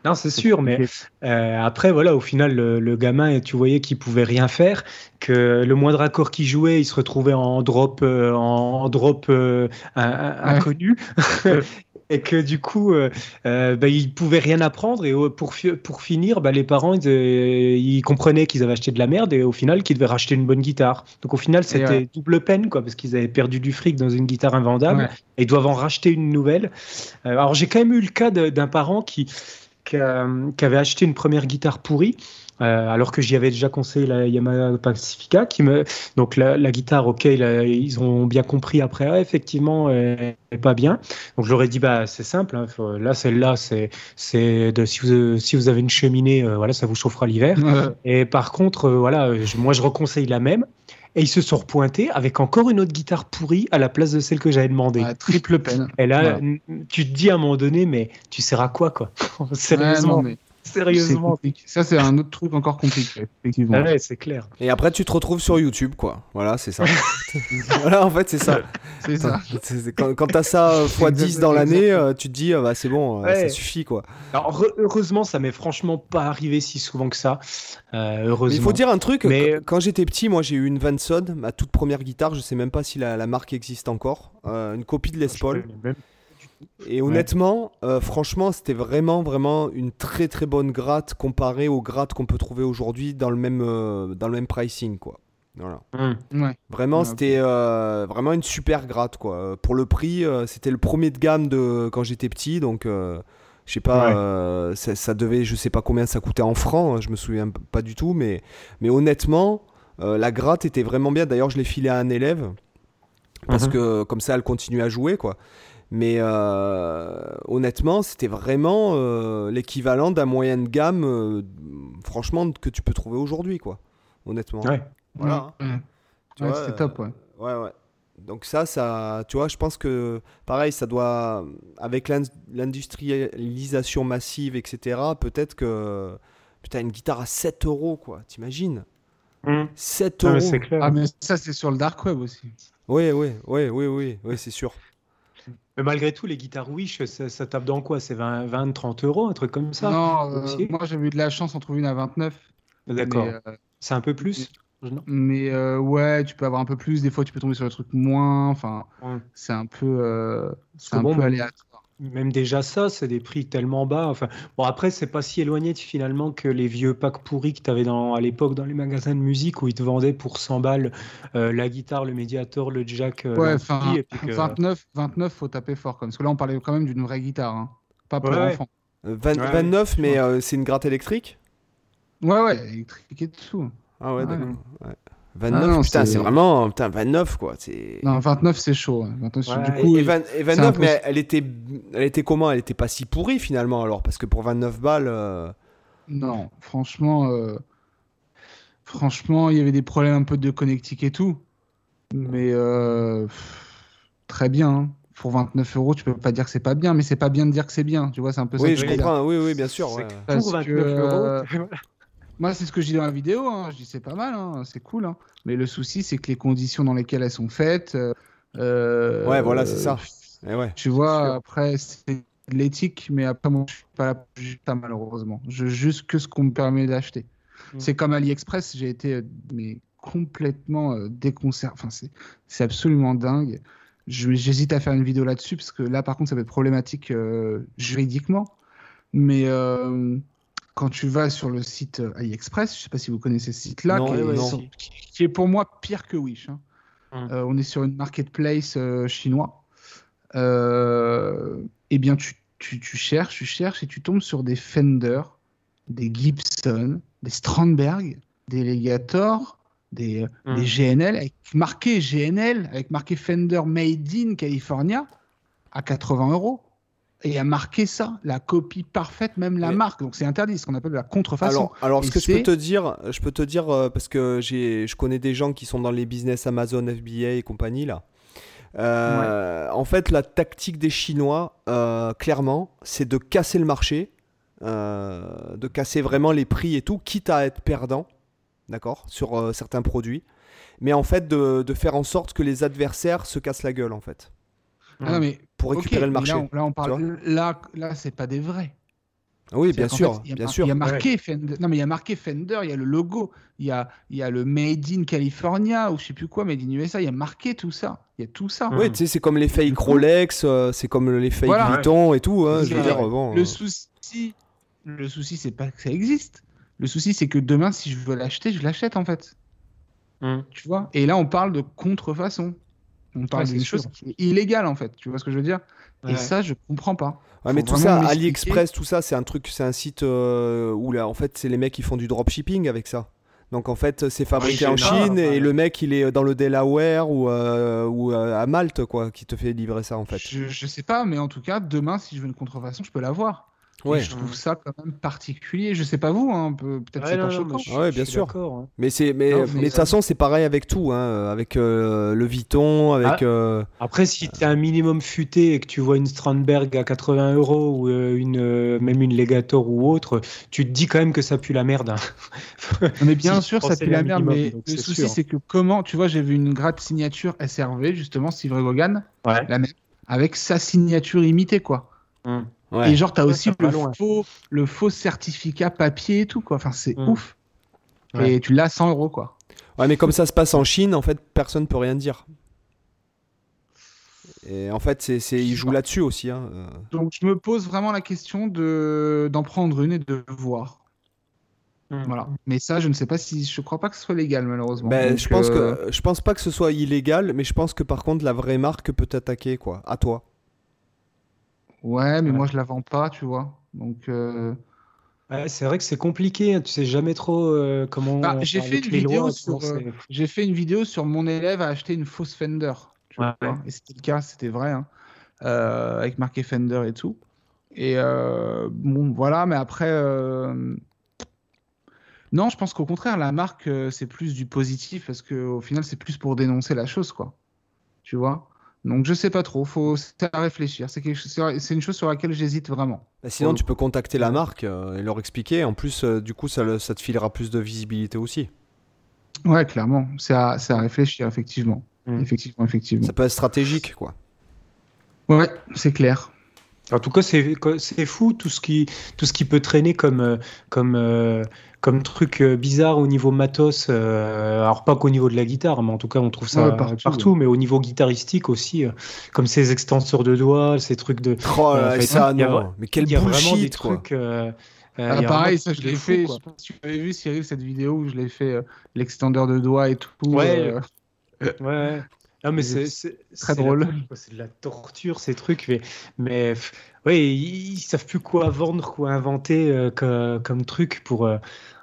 Non, c'est sûr, mais euh, après, voilà, au final, le, le gamin, tu voyais qu'il pouvait rien faire, que le moindre accord qu'il jouait, il se retrouvait en drop, euh, en drop euh, un- un- inconnu. (laughs) Et que du coup, euh, euh, bah, rien apprendre. Et pour, fi- pour finir, bah, les parents, ils, euh, ils comprenaient qu'ils avaient acheté de la merde et au final, qu'ils devaient racheter une bonne guitare. Donc au final, c'était ouais. double peine, quoi, parce qu'ils avaient perdu du fric dans une guitare invendable Ouais. et ils doivent en racheter une nouvelle. Alors j'ai quand même eu le cas d'un parent qui, qui, avait acheté une première guitare pourrie. euh, alors que j'y avais déjà conseillé la Yamaha Pacifica, qui me donc la, la guitare, ok, ils ont bien compris après, ah, effectivement, elle est pas bien. Donc je leur ai dit, bah c'est simple, hein, faut- là celle-là, c'est c'est de si vous si vous avez une cheminée, euh, voilà, ça vous chauffera l'hiver. Et par contre, euh, voilà, je- moi je reconseille la même. Et ils se sont repointés avec encore une autre guitare pourrie à la place de celle que j'avais demandé. triple peine. Et là, Voilà. tu te dis à un moment donné, mais tu sers à quoi, quoi? (laughs) Sérieusement, Ouais, non, mais c'est sérieusement. Ça, c'est un autre truc encore compliqué, effectivement. Ah ouais, c'est clair. Et après, tu te retrouves sur YouTube, quoi. Voilà, c'est ça. (laughs) (laughs) voilà, en fait, c'est ça. C'est ça. Quand, quand t'as ça euh, x 10 dans l'année, euh, tu te dis, euh, bah, c'est bon, euh, Ouais. ça suffit, quoi. Alors, heure- heureusement, ça m'est franchement pas arrivé si souvent que ça. Euh, Mais heureusement. il faut dire un truc, Mais- quand- quand j'étais petit, moi j'ai eu une Vanson, ma toute première guitare, je sais même pas si la, la marque existe encore, euh, une copie de Les Paul. Et honnêtement, euh, franchement, c'était vraiment, vraiment une très très bonne gratte comparée aux grattes qu'on peut trouver aujourd'hui dans le même, euh, dans le même pricing, quoi. Voilà. Ouais. Vraiment, Ouais, c'était euh, vraiment une super gratte, quoi. Pour le prix, euh, c'était le premier de gamme de quand j'étais petit, donc euh, je sais pas, Ouais. euh, ça, ça devait, je sais pas combien ça coûtait en francs, hein, je me souviens pas du tout, mais, mais honnêtement, euh, la gratte était vraiment bien. D'ailleurs, je l'ai filé à un élève parce Mhm. que comme ça, elle continue à jouer, quoi. Mais euh, honnêtement, c'était vraiment euh, l'équivalent d'un moyen de gamme, euh, franchement, que tu peux trouver aujourd'hui, quoi. Honnêtement. Ouais. Voilà. Ouais. Tu Ouais, vois, c'était top, ouais. Ouais, ouais. Donc ça, ça, tu vois, je pense que pareil, ça doit, avec l'in- l'industrialisation massive, etc., peut-être que, putain, une guitare à 7 euros, quoi, t'imagines? Hum. 7 Non, euros mais c'est clair. Ah, mais ça, c'est sur le dark web aussi. Oui, oui, oui, oui, oui, oui, c'est sûr. Mais malgré tout, les guitares Wish, ça, ça tape dans quoi? C'est 20, 20, 30 euros, un truc comme ça non, euh, moi, j'avais eu de la chance, on trouve une à 29. D'accord. Euh, C'est un peu plus? Non mais, euh, ouais, tu peux avoir un peu plus. Des fois, tu peux tomber sur le truc moins. Enfin, Ouais. c'est un peu, euh, c'est un bon, peu aléatoire. Même déjà ça, c'est des prix tellement bas. Enfin, bon après, c'est pas si éloigné finalement que les vieux packs pourris que tu avais dans, à l'époque dans les magasins de musique où ils te vendaient pour 100 balles euh, la guitare, le médiator, le jack. euh, Ouais, et puis que- 29, 29, faut taper fort. Comme, parce que là, on parlait quand même d'une vraie guitare, hein. pas pour Ouais, enfants. Euh, 20 Ouais, 29, mais ouais. euh, c'est une gratte électrique? Ouais, ouais, électrique et tout. Ah ouais, Ouais. d'accord. Ouais. 29, non, putain, c'est- vraiment, putain, 29, quoi. Non, 29, c'est chaud. ouais. 29, Ouais. Du Et, coup, et 20 et 29, impossible. mais elle était, elle était comment? Elle était pas si pourrie finalement alors, parce que pour 29 balles. euh, Non, franchement, euh, franchement, il y avait des problèmes un peu de connectique et tout. Mais euh, très bien. hein. Pour 29 euros, tu peux pas dire que c'est pas bien, mais c'est pas bien de dire que c'est bien. Tu vois, c'est un peu ça. Oui, je comprends. Oui, oui, bien sûr. Ouais. pour 29 que, euh, (laughs) euros. Moi, c'est ce que je dis dans la vidéo. hein. Je dis c'est pas mal, hein, c'est cool. hein. Mais le souci, c'est que les conditions dans lesquelles elles sont faites. euh, euh, Ouais, voilà, c'est ça. Et ouais. Tu vois, après, c'est de l'éthique, mais après, moi, je suis pas là pour malheureusement. Je juge que ce qu'on me permet d'acheter. Mm. C'est comme AliExpress, j'ai été mais complètement déconcerté. Enfin, c'est absolument dingue. J'hésite à faire une vidéo là-dessus parce que là, par contre, ça va être problématique juridiquement. Mais quand tu vas sur le site AliExpress, je ne sais pas si vous connaissez ce site-là, qui, est pour moi pire que Wish. Hein. Hum. on est sur une marketplace chinois. eh bien, tu, tu, tu, cherches, tu cherches et tu tombes sur des Fender, des Gibson, des Strandberg, des Legator, des, hum. des, GNL, avec marqué GNL, avec marqué Fender Made in California, à 80 euros. Et a marqué ça, la copie parfaite, même la marque. Donc c'est interdit, ce qu'on appelle la contrefaçon. Alors, alors ce que je peux te dire, je peux te dire euh, parce que je connais des gens qui sont dans les business Amazon, FBA et compagnie là. Euh, en fait, la tactique des Chinois, euh, clairement, c'est de casser le marché, de casser vraiment les prix et tout, quitte à être perdant, d'accord, sur certains produits, mais en fait de, faire en sorte que les adversaires se cassent la gueule, en fait. Ah mais, pour récupérer le marché. Là, on, parle. Là, là c'est pas des vrais. Oui, bien sûr, bien sûr. Il y a marqué Fender. Non, mais il y a marqué Fender. Il y a le logo. Il y a, il y a le Made in California ou je sais plus quoi, Made in USA. Il y a marqué tout ça. Il y a tout ça. Oui, tu sais, c'est comme les fake Rolex, euh, c'est comme les fake Vuitton et tout. Hein, je veux dire, bon, le euh. souci, le souci, c'est pas que ça existe. Le souci, c'est que demain, si je veux l'acheter, je l'achète en fait. Hum. Tu vois? Et là, on parle de contrefaçon. On parle d'une chose qui est illégale en fait. Tu vois ce que je veux dire? Et ça, je comprends pas. Ouais, mais tout ça, AliExpress, tout ça, c'est un truc, c'est un site euh, où là, en fait, c'est les mecs qui font du dropshipping avec ça. Donc en fait, c'est fabriqué en Chine et le mec, il est dans le Delaware ou, euh, ou euh, à Malte, quoi, qui te fait livrer ça en fait. Je, je sais pas, mais en tout cas, demain, si je veux une contrefaçon, je peux l'avoir. Ouais. je trouve ça quand même particulier. Je sais pas vous, hein, peut-être c'est pas choquant. ouais, bien sûr. Hein. Mais c'est, mais, de toute façon, c'est pareil avec tout, hein, avec euh, le Vuitton, avec. Ah, euh, après, si tu es un minimum futé et que tu vois une Strandberg à 80 euros ou euh, une, même une Legator ou autre, tu te dis quand même que ça pue la merde. (laughs) mais bien (laughs) sûr, ça pue la merde. Mais le souci, c'est que comment, tu vois, j'ai vu une gratte signature SRV justement, Steve Vaughan, la même, avec sa signature imitée, quoi. Et genre, t'as aussi le faux, le faux certificat papier et tout, quoi. Enfin, c'est mm. ouf. Et tu l'as 100 euros, quoi. Ouais, mais comme ça se passe en Chine, en fait, personne peut rien dire. Et en fait, c'est, c'est, ils jouent là-dessus aussi. Hein. Donc, je me pose vraiment la question de, d'en prendre une et de voir. Mm. Voilà. Mais ça, je ne sais pas si. Je crois pas que ce soit légal, malheureusement. Ben, je, pense que, euh, je pense pas que ce soit illégal, mais je pense que par contre, la vraie marque peut t'attaquer, quoi. À toi. Ouais, mais moi je la vends pas, tu vois. Donc. Euh, c'est vrai que c'est compliqué, hein. tu sais jamais trop euh, comment. Bah, j'ai fait une vidéo sur. Euh, j'ai fait une vidéo sur mon élève a acheté une fausse Fender. Tu vois, Et c'était le cas, c'était vrai, hein. avec marqué Fender et tout. Et bon, voilà, mais après. Non, je pense qu'au contraire, la marque, c'est plus du positif parce qu'au final, c'est plus pour dénoncer la chose, quoi. Tu vois? Donc je sais pas trop, faut à réfléchir. C'est une chose sur laquelle j'hésite vraiment. Bah, sinon, tu peux contacter la marque euh, et leur expliquer. En plus, euh, du coup, ça, ça, te filera plus de visibilité aussi. Ouais, clairement. C'est à, à, réfléchir, effectivement. Mm. Effectivement, effectivement. Ça peut être stratégique, quoi. Ouais, c'est clair. En tout cas, c'est fou tout ce qui tout ce qui peut traîner comme euh, comme comme truc euh, bizarre au niveau matos. Euh, alors pas qu'au niveau de la guitare, mais en tout cas on trouve ça partout, mais au niveau guitaristique aussi, euh, comme ces extenseurs de doigts, ces trucs de. Oh ça, non. mais quel bullshit, quoi. Trucs, ah, pareil, ça je l'ai fait. je sais pas si tu avais vu Cyril cette vidéo où je l'ai fait l'extendeur de doigts et tout. Ouais. ouais. Non, mais c'est très drôle. C'est de la torture, ces trucs. Mais, mais oui, ils, savent plus quoi vendre, quoi inventer comme, truc pour. Euh,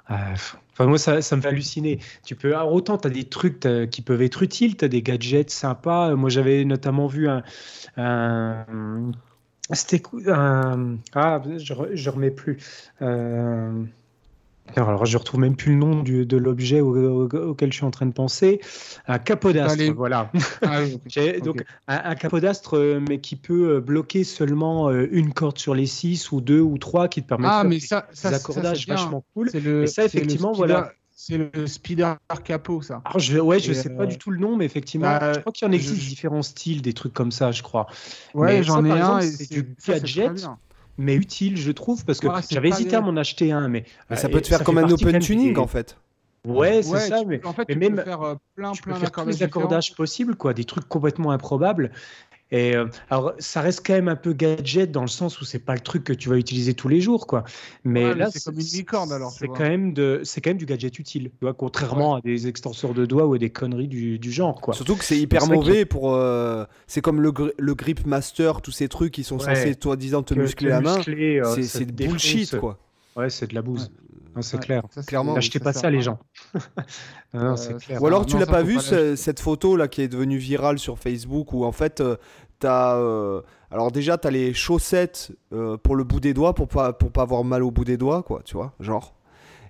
enfin, moi, ça, ça, me fait halluciner. Tu peux, alors autant tu as des trucs qui peuvent être utiles, tu as des gadgets sympas. Moi, j'avais notamment vu un. C'était un. Ah, je, je remets plus. Euh, alors, je retrouve même plus le nom du, de l'objet auquel je suis en train de penser. Un capodastre, voilà. Ah (laughs) donc, un, capodastre, euh, mais qui peut euh, bloquer seulement euh, une corde sur les six ou deux ou trois, qui te permet ah, de mais ça, des ça, accordages vachement cool. Le, ça, effectivement, voilà. C'est le speeder capot, ça. Alors, je, ouais, je sais pas du tout le nom, mais effectivement, bah, je crois qu'il y en existe différents styles, des trucs comme ça, je crois. Ouais, j'en ai un. C'est du gadget mais utile, je trouve, parce que j'avais hésité à m'en acheter un, mais Mais ça euh, peut te faire comme un open tuning des- en fait. Ouais, c'est Ouais, ça, tu mais peux- en fait, mais tu même- peux faire euh, plein, tu peux plein faire tous d'accordages les accordages possibles, quoi, des trucs complètement improbables. Et euh, alors, ça reste quand même un peu gadget dans le sens où c'est pas le truc que tu vas utiliser tous les jours, quoi. Mais Ouais, là, c'est comme une licorne, alors, C'est quand même de, c'est quand même du gadget utile, tu vois, contrairement à des extenseurs de doigts ou à des conneries du, du genre, quoi. Surtout que c'est hyper mauvais pour. euh, C'est comme le, gri- le grip master, tous ces trucs qui sont Ouais. censés, toi-disant, te Que- muscler la main. euh, C'est te bullshit défonce. quoi. Ouais, c'est de la bouse. C'est Ouais, clair. ça, Clairement. N'achetez pas ça, les gens. (laughs) non, non, c'est Euh, clair. Ou alors tu l'as pas vu pas cette photo là qui est devenue virale sur Facebook où en fait euh, t'as euh, alors déjà t'as les chaussettes euh, pour le bout des doigts pour pas pour pas avoir mal au bout des doigts quoi tu vois genre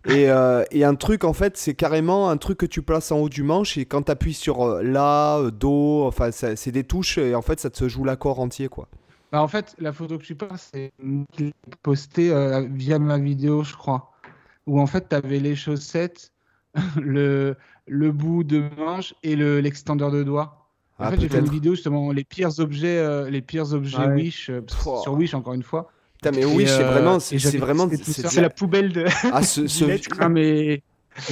et, euh, et un truc en fait c'est carrément un truc que tu places en haut du manche et quand t'appuies sur euh, la euh, do enfin c'est des touches et en fait ça te joue l'accord entier quoi Bah, en fait, la photo que tu parles, c'est postée euh, via ma vidéo, je crois. Où en fait, tu avais les chaussettes, (laughs) le, le bout de manche et le- l'extendeur de doigt. En Ah, fait, j'ai fait une vidéo justement, les pires objets, euh, les pires objets Ouais. Wish, euh, Oh. sur Wish encore une fois. Putain, mais oui c'est euh, vraiment c'est vraiment c'est- la poubelle de. ah, ce, (laughs) ce- Ah, mais,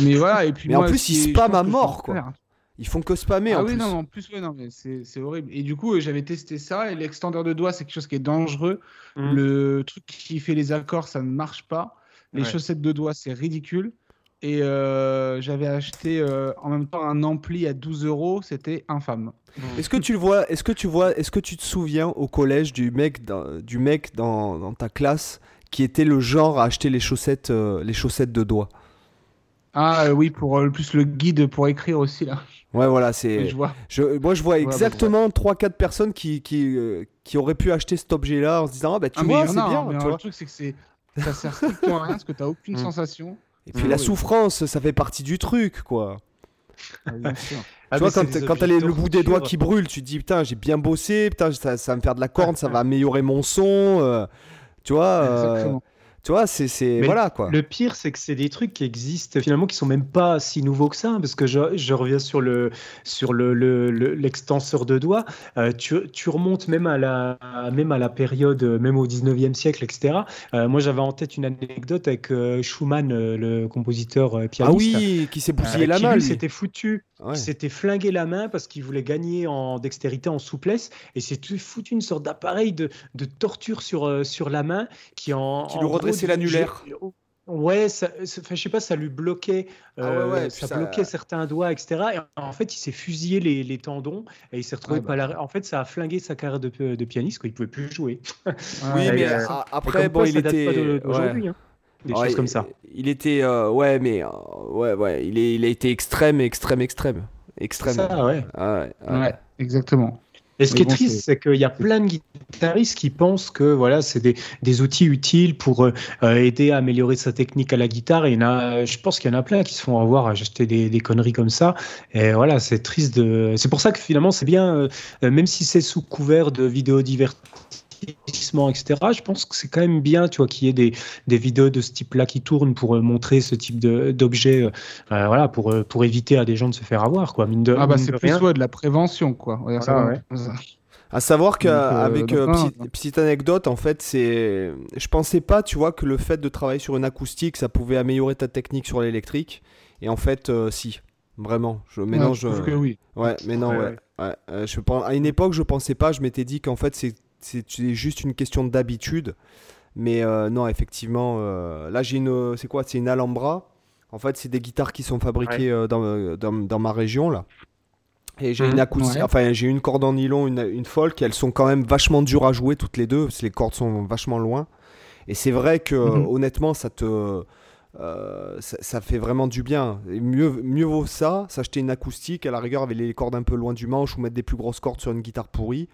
mais voilà, et puis Mais en plus, spamment pense à mort, quoi. Ils font que spammer ah en oui, plus non, en plus, ouais, non, mais c'est c'est horrible. Et du coup, euh, j'avais testé ça, et l'extendeur de doigt, c'est quelque chose qui est dangereux. Mm. Le truc qui fait les accords, ça ne marche pas. Les Ouais. chaussettes de doigts, c'est ridicule. Et euh, j'avais acheté euh, en même temps un ampli à 12 euros, c'était infâme. Est-ce que tu le vois Est-ce que tu vois Est-ce que tu te souviens au collège du mec dans, du mec dans, dans ta classe qui était le genre à acheter les chaussettes euh, les chaussettes de doigts? Ah euh, oui, pour euh, plus le guide pour écrire aussi, là. Ouais voilà c'est je vois. je, moi je vois bah, exactement 3-4 personnes qui qui, euh, qui auraient pu acheter cet objet là en se disant ah bah tu Ah, vois c'est bien hein, mais tu vois. le truc, c'est que c'est... ça sert strictement à rien parce que tu n'as aucune Mm. sensation. et puis Mm, la oui. souffrance ça fait partie du truc quoi Ah, bien sûr. Ah, tu vois quand, quand t'as le bout des doigts qui brûlent tu te dis putain j'ai bien bossé putain ça, ça va me faire de la corne ça va améliorer mon son euh, tu vois euh, Exactement. Tu vois c'est voilà quoi Le pire, c'est que c'est des trucs qui existent finalement qui sont même pas si nouveaux que ça, hein, parce que je, je reviens sur le sur le le- le- l'extenseur de doigt. Euh, tu, tu remontes même à la même à la période, euh, même au 19e siècle, etc. Euh, moi, j'avais en tête une anecdote avec euh, Schumann, le compositeur euh, ah pianiste. oui qui s'est bousillé la main lui, s'était foutu, Ouais. il s'était flingué la main parce qu'il voulait gagner en dextérité, en souplesse, et s'est foutu une sorte d'appareil de, de torture sur, sur la main qui en Qui en redressait du- l'annulaire. Ouais, ça, ça- je sais pas, ça lui bloquait, Ah ouais, euh, ouais, ça, ça- bloquait certains doigts, etc. Et en fait, il s'est fusillé les, les tendons et il s'est retrouvé Ouais, pas la- En fait, ça a flingué sa carrière de, de pianiste, quoi. Il pouvait plus jouer. Oui, mais euh, après, bon, quoi, il ça date était. pas de- ouais. d'aujourd'hui, hein. Des Ouais, choses comme ça. Il était. euh, ouais, mais. euh, ouais, ouais. Il, est, il a été extrême, extrême, extrême. Extrême. Ça, ouais. Ah ouais, ouais. Ouais, exactement. Et ce qui est triste, c'est qu'il y a plein de guitaristes qui pensent que voilà, c'est des, des outils utiles pour euh, euh, aider à améliorer sa technique à la guitare. Et il y en a, je pense qu'il y en a plein qui se font avoir à acheter des, des conneries comme ça. Et voilà, c'est triste de. C'est pour ça que finalement, c'est bien, euh, euh, même si c'est sous couvert de vidéos divertissement, etc. Je pense que c'est quand même bien, tu vois, qu'il y ait des, des vidéos de ce type-là qui tournent pour euh, montrer ce type de- d'objet, euh, euh, voilà, pour, euh, pour éviter à des gens de se faire avoir, quoi. Mine de, Ah bah c'est plus ouais, de la prévention, quoi. Ça ouais. À savoir euh, qu'avec donc, petite, anecdote, en fait, c'est. Je pensais pas, tu vois, que le fait de travailler sur une acoustique, ça pouvait améliorer ta technique sur l'électrique. Et en fait, euh, si. Vraiment. Je, mais Ouais, non, je que oui. Ouais, mais non, Ouais, ouais. ouais. ouais. Euh, je pen- À une époque, je pensais pas, je m'étais dit qu'en fait, c'est c'est juste une question d'habitude. Mais euh, non, effectivement, euh, là, j'ai une. C'est quoi? C'est une Alhambra. En fait, c'est des guitares qui sont fabriquées euh, dans, euh, dans, dans ma région, là. Et j'ai Mhm, une acoustique, ouais. enfin j'ai une corde en nylon, une, une folk, elles sont quand même vachement dures à jouer toutes les deux, parce que les cordes sont vachement loin. Et c'est vrai que Mhm. honnêtement, ça te, euh, ça, ça fait vraiment du bien. Et mieux, mieux vaut ça, s'acheter une acoustique, à la rigueur avec les cordes un peu loin du manche ou mettre des plus grosses cordes sur une guitare pourrie.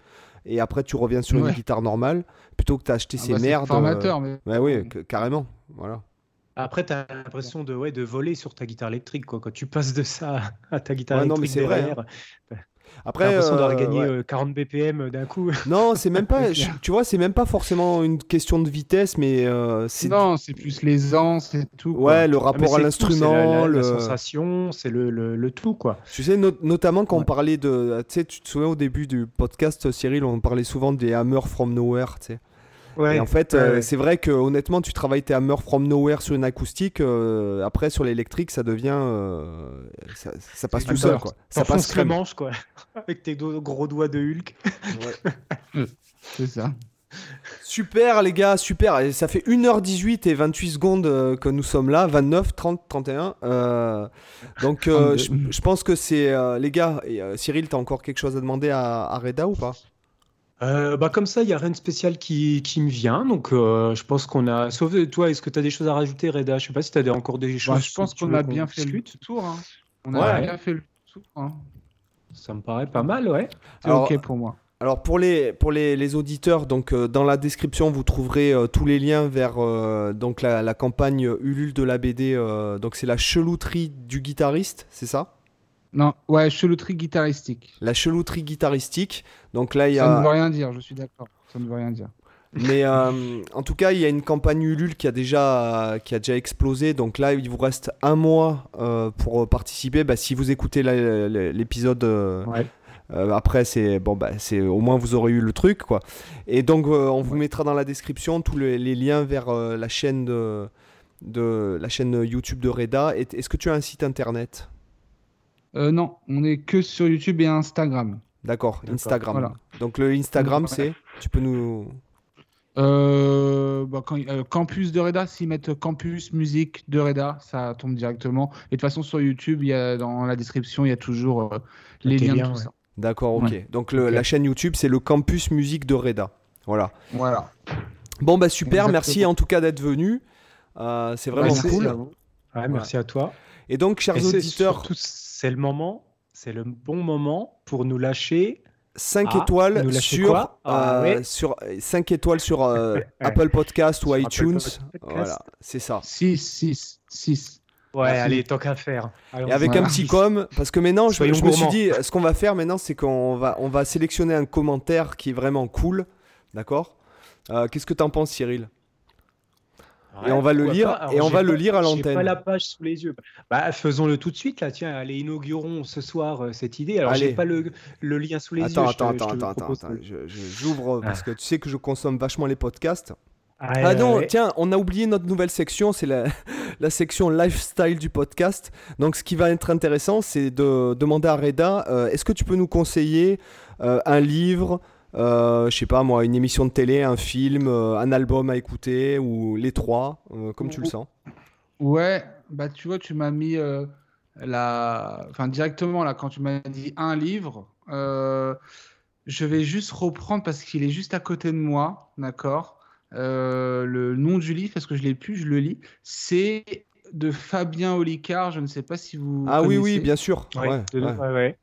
Et après, tu reviens sur une guitare normale, plutôt que d'acheter Ah ces bah, c'est merdes. formateur, mais euh, Ouais, oui, c- carrément. Voilà. Après, tu as l'impression de, ouais, de voler sur ta guitare électrique. Quoi. Quand tu passes de ça à ta guitare Ouais, non, mais électrique c'est vrai, derrière, t'as Après, l'impression d'avoir euh, gagné ouais. euh, 40 BPM d'un coup. Non, c'est même (laughs) pas. Je- tu vois, c'est même pas forcément une question de vitesse, mais euh, c'est. non, c'est plus l'aisance et tout. quoi. Ouais, le Ah, rapport à l'instrument, la, la le. sensation, c'est le, le, le tout. quoi. Tu sais, no- notamment quand on parlait de. Tu sais, tu te souviens au début du podcast, Cyril, on parlait souvent des Hammer from Nowhere, tu sais. Ouais, Et en fait, ouais, euh, ouais. c'est vrai que honnêtement, tu travailles tes Hammer from Nowhere sur une acoustique. euh, après, sur l'électrique, ça devient. euh, ça, ça passe tout seul, quoi. Ça passe crème. manche, quoi. (laughs) Avec tes do- gros doigts de Hulk. Ouais. (laughs) C'est ça. Super, les gars, super. Et ça fait 1h18 et 28 secondes que nous sommes là. 29, 30, 31. Euh, donc, euh, je 32. je pense que c'est. euh, les gars, et, euh, Cyril, t'as encore quelque chose à demander à, à Reda ou pas? Euh, bah comme ça, il n'y a rien de spécial qui, qui me vient. Donc, euh, je pense qu'on a. Sauf toi, est-ce que tu as des choses à rajouter, Reda? Je sais pas si tu as encore des choses. Bah, je pense qu'on a bien fait le tour. hein. On a bien fait le tour. hein. Ça me paraît pas mal, ouais. C'est Alors, ok pour moi. Alors pour les, pour les, les auditeurs, donc euh, dans la description vous trouverez euh, tous les liens vers euh, donc la, la campagne Ulule de la BD. euh, donc c'est la chelouterie du guitariste, c'est ça? Non, ouais, chelouterie guitaristique. La chelouterie guitaristique. Donc là il y Ça ne veut rien dire, je suis d'accord. Ça ne veut rien dire. mais euh, en tout cas il y a une campagne Ulule qui a déjà qui a déjà explosé. Donc là il vous reste un mois euh, pour participer. Bah, si vous écoutez l'épisode. euh, Ouais. Après, c'est bon, bah, c'est au moins vous aurez eu le truc, quoi. Et donc, on vous mettra dans la description tous les, les liens vers la chaîne de, de la chaîne YouTube de Reda. Est-ce que tu as un site internet? Euh, non, on est que sur YouTube et Instagram. D'accord, Instagram. voilà. Donc le Instagram, Ouais. c'est, tu peux nous. Euh, bah, quand, euh, campus de Reda, s'ils mettent campus musique de Reda, ça tombe directement. Et de toute façon, sur YouTube, il y a, dans la description, il y a toujours euh, les liens tout ouais. ça. D'accord, ok. Ouais. Donc le- la chaîne YouTube, c'est le Campus Musique de Reda. Voilà. Voilà. Bon, bah super. Exactement. Merci en tout cas d'être venu. Euh, c'est vraiment Ouais, merci cool. à vous. Ouais, merci à toi. Et donc, chers Et c'est auditeurs, surtout, c'est le moment, c'est le bon moment pour nous lâcher. 5 Ah, étoiles sur, quoi Ah, euh, ouais. sur 5 étoiles sur euh, (laughs) Apple Podcast ou Sur iTunes. Podcast. Voilà, c'est ça. 6, 6, 6. Ouais, Merci. allez, tant qu'à faire. Et avec Voilà. un petit com, parce que maintenant, je, me suis dit, ce qu'on va faire maintenant, c'est qu'on va, on va sélectionner un commentaire qui est vraiment cool. D'accord? Euh, Qu'est-ce que tu en penses, Cyril? Et on va le lire- pas. Et on j'ai va le pas- lire à J'ai l'antenne. pas la page sous les yeux. Bah, faisons-le tout de suite là. Tiens, allez, inaugurons ce soir euh, cette idée. Alors, j'ai pas le, le lien sous les Attends, yeux. attends, je te- attends, je te attends, attends, J'ouvre parce que tu sais que je consomme vachement les podcasts. Ah, Ah non, tiens, on a oublié notre nouvelle section, c'est la, (laughs) la section lifestyle du podcast. Donc ce qui va être intéressant, c'est de demander à Reda, euh, est-ce que tu peux nous conseiller euh, un livre, je sais pas moi, une émission de télé, un film, euh, un album à écouter, ou les trois, euh, comme tu le sens Ouais, bah tu vois, tu m'as mis euh, la... enfin, directement là, quand tu m'as dit un livre, euh, je vais juste reprendre parce qu'il est juste à côté de moi, d'accord Euh, Le nom du livre, parce que je l'ai plus, je le lis. C'est de Fabien Olicard, je ne sais pas si vous Ah oui, oui, bien sûr. Ouais, Ouais, de- ouais. ouais, ouais.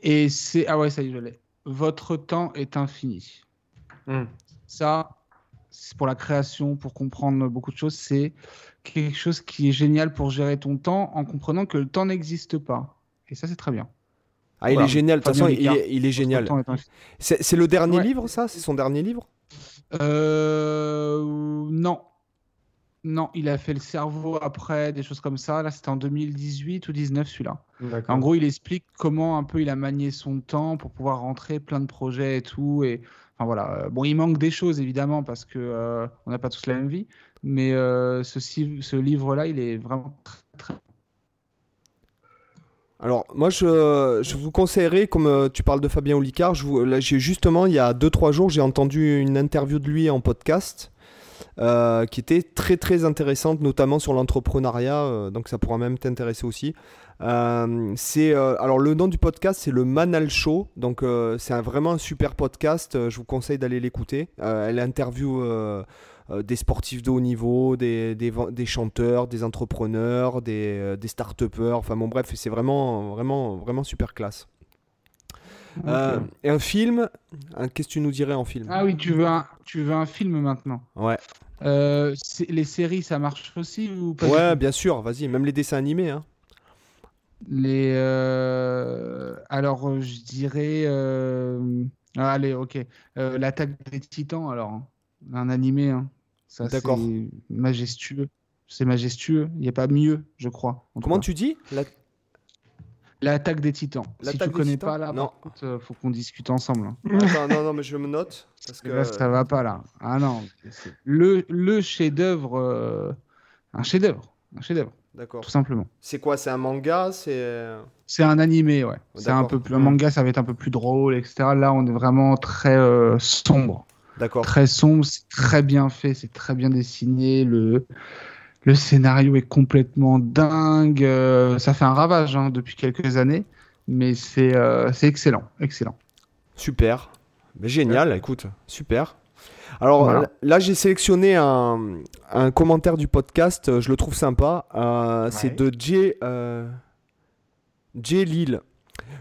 Et c'est... Ah ouais, ça y est, je l'ai. Votre temps est infini. Hmm. Ça, c'est pour la création, pour comprendre beaucoup de choses, c'est quelque chose qui est génial pour gérer ton temps en comprenant que le temps n'existe pas. Et ça, c'est très bien. Ah, il Voilà. est génial, de toute façon, il est, il est génial. C'est c'est le dernier Ouais. livre, ça? C'est son dernier livre? Euh, non. Non, il a fait le cerveau après, des choses comme ça. Là, c'était en 2018 ou 19 celui-là. En gros, il explique comment un peu il a manié son temps pour pouvoir rentrer plein de projets et tout. Et enfin voilà. Euh, Bon, il manque des choses évidemment parce que euh, on n'a pas tous la même vie. Mais euh, ce, livre-là, il est vraiment très, très. Alors, moi, je, je vous conseillerais, comme tu parles de Fabien Olicard, je vous- là, j'ai justement, il y a 2-3 jours, j'ai entendu une interview de lui en podcast euh, qui était très très intéressante, notamment sur l'entrepreneuriat, euh, donc ça pourra même t'intéresser aussi. Euh, c'est, alors, le nom du podcast, c'est le Manal Show, donc c'est vraiment un super podcast, je vous conseille d'aller l'écouter. Elle interview des sportifs de haut niveau, des, des, chanteurs, des entrepreneurs, des, des start-upers. Enfin bon, bref, c'est vraiment, vraiment, vraiment super classe. Euh, et un film, un- qu'est-ce que tu nous dirais en film Ah oui, tu veux un, tu veux un film maintenant. Ouais, Euh, c'est- les séries, ça marche aussi ou pas du ouais bien sûr, vas-y, même les dessins animés. Hein. Les, euh, alors, je dirais. euh, ah, allez, ok. Euh, L'attaque des Titans, alors. hein. Un animé, hein. Ça, D'accord. c'est majestueux. C'est majestueux. Il n'y a pas mieux, je crois. Comment cas. tu dis? La- L'attaque des titans. Si tu connais Titans pas là, Non. contre, euh, faut qu'on discute ensemble. hein. Attends, non, non, mais je me note. Parce que... Là, ça va pas là. Ah non, le, le chef-d'œuvre, euh, un chef-d'œuvre, un chef-d'œuvre, D'accord. tout simplement. C'est quoi C'est un manga C'est. C'est un animé, ouais. C'est un peu plus un manga, ça va être un peu plus drôle, etc. Là, on est vraiment très euh, sombre, D'accord. très sombre. C'est très bien fait, c'est très bien dessiné. Le le scénario est complètement dingue. euh, ça fait un ravage hein, depuis quelques années, mais c'est euh, excellent, excellent. Super. Mais génial, écoute, super. Alors Voilà. là- j'ai sélectionné un, un commentaire du podcast, euh, je le trouve sympa. euh, C'est de J. euh, J. Lille.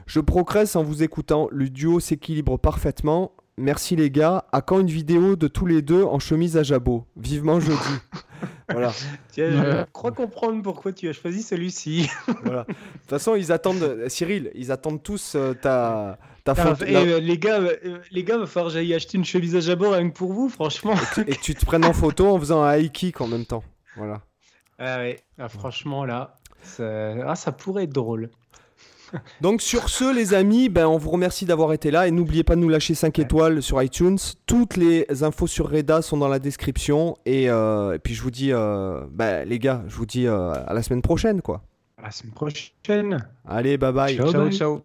Je progresse en vous écoutant. Le duo s'équilibre parfaitement. Merci les gars. À quand une vidéo de tous les deux en chemise à jabot? Vivement jeudi. (laughs) voilà. Tiens, je crois comprendre pourquoi tu as choisi celui-ci. (laughs) voilà. De toute façon, ils attendent. euh, Cyril, ils attendent tous euh, ta, ta Ah, photo. et, euh, les gars, euh, les gars, va falloir que j'aille acheter une chemise à jabot rien que pour vous, franchement. et tu te prennes en photo en faisant un high kick en même temps. Voilà. Ah ouais, ah, franchement là, ça... Ah, ça pourrait être drôle. Donc sur ce les amis, ben, on vous remercie d'avoir été là et n'oubliez pas de nous lâcher 5 étoiles sur iTunes. Toutes les infos sur Reda sont dans la description et, euh, et puis je vous dis, euh, ben, les gars, je vous dis euh, à la semaine prochaine quoi. À la semaine prochaine. Allez, bye bye. Ciao. ciao. ciao.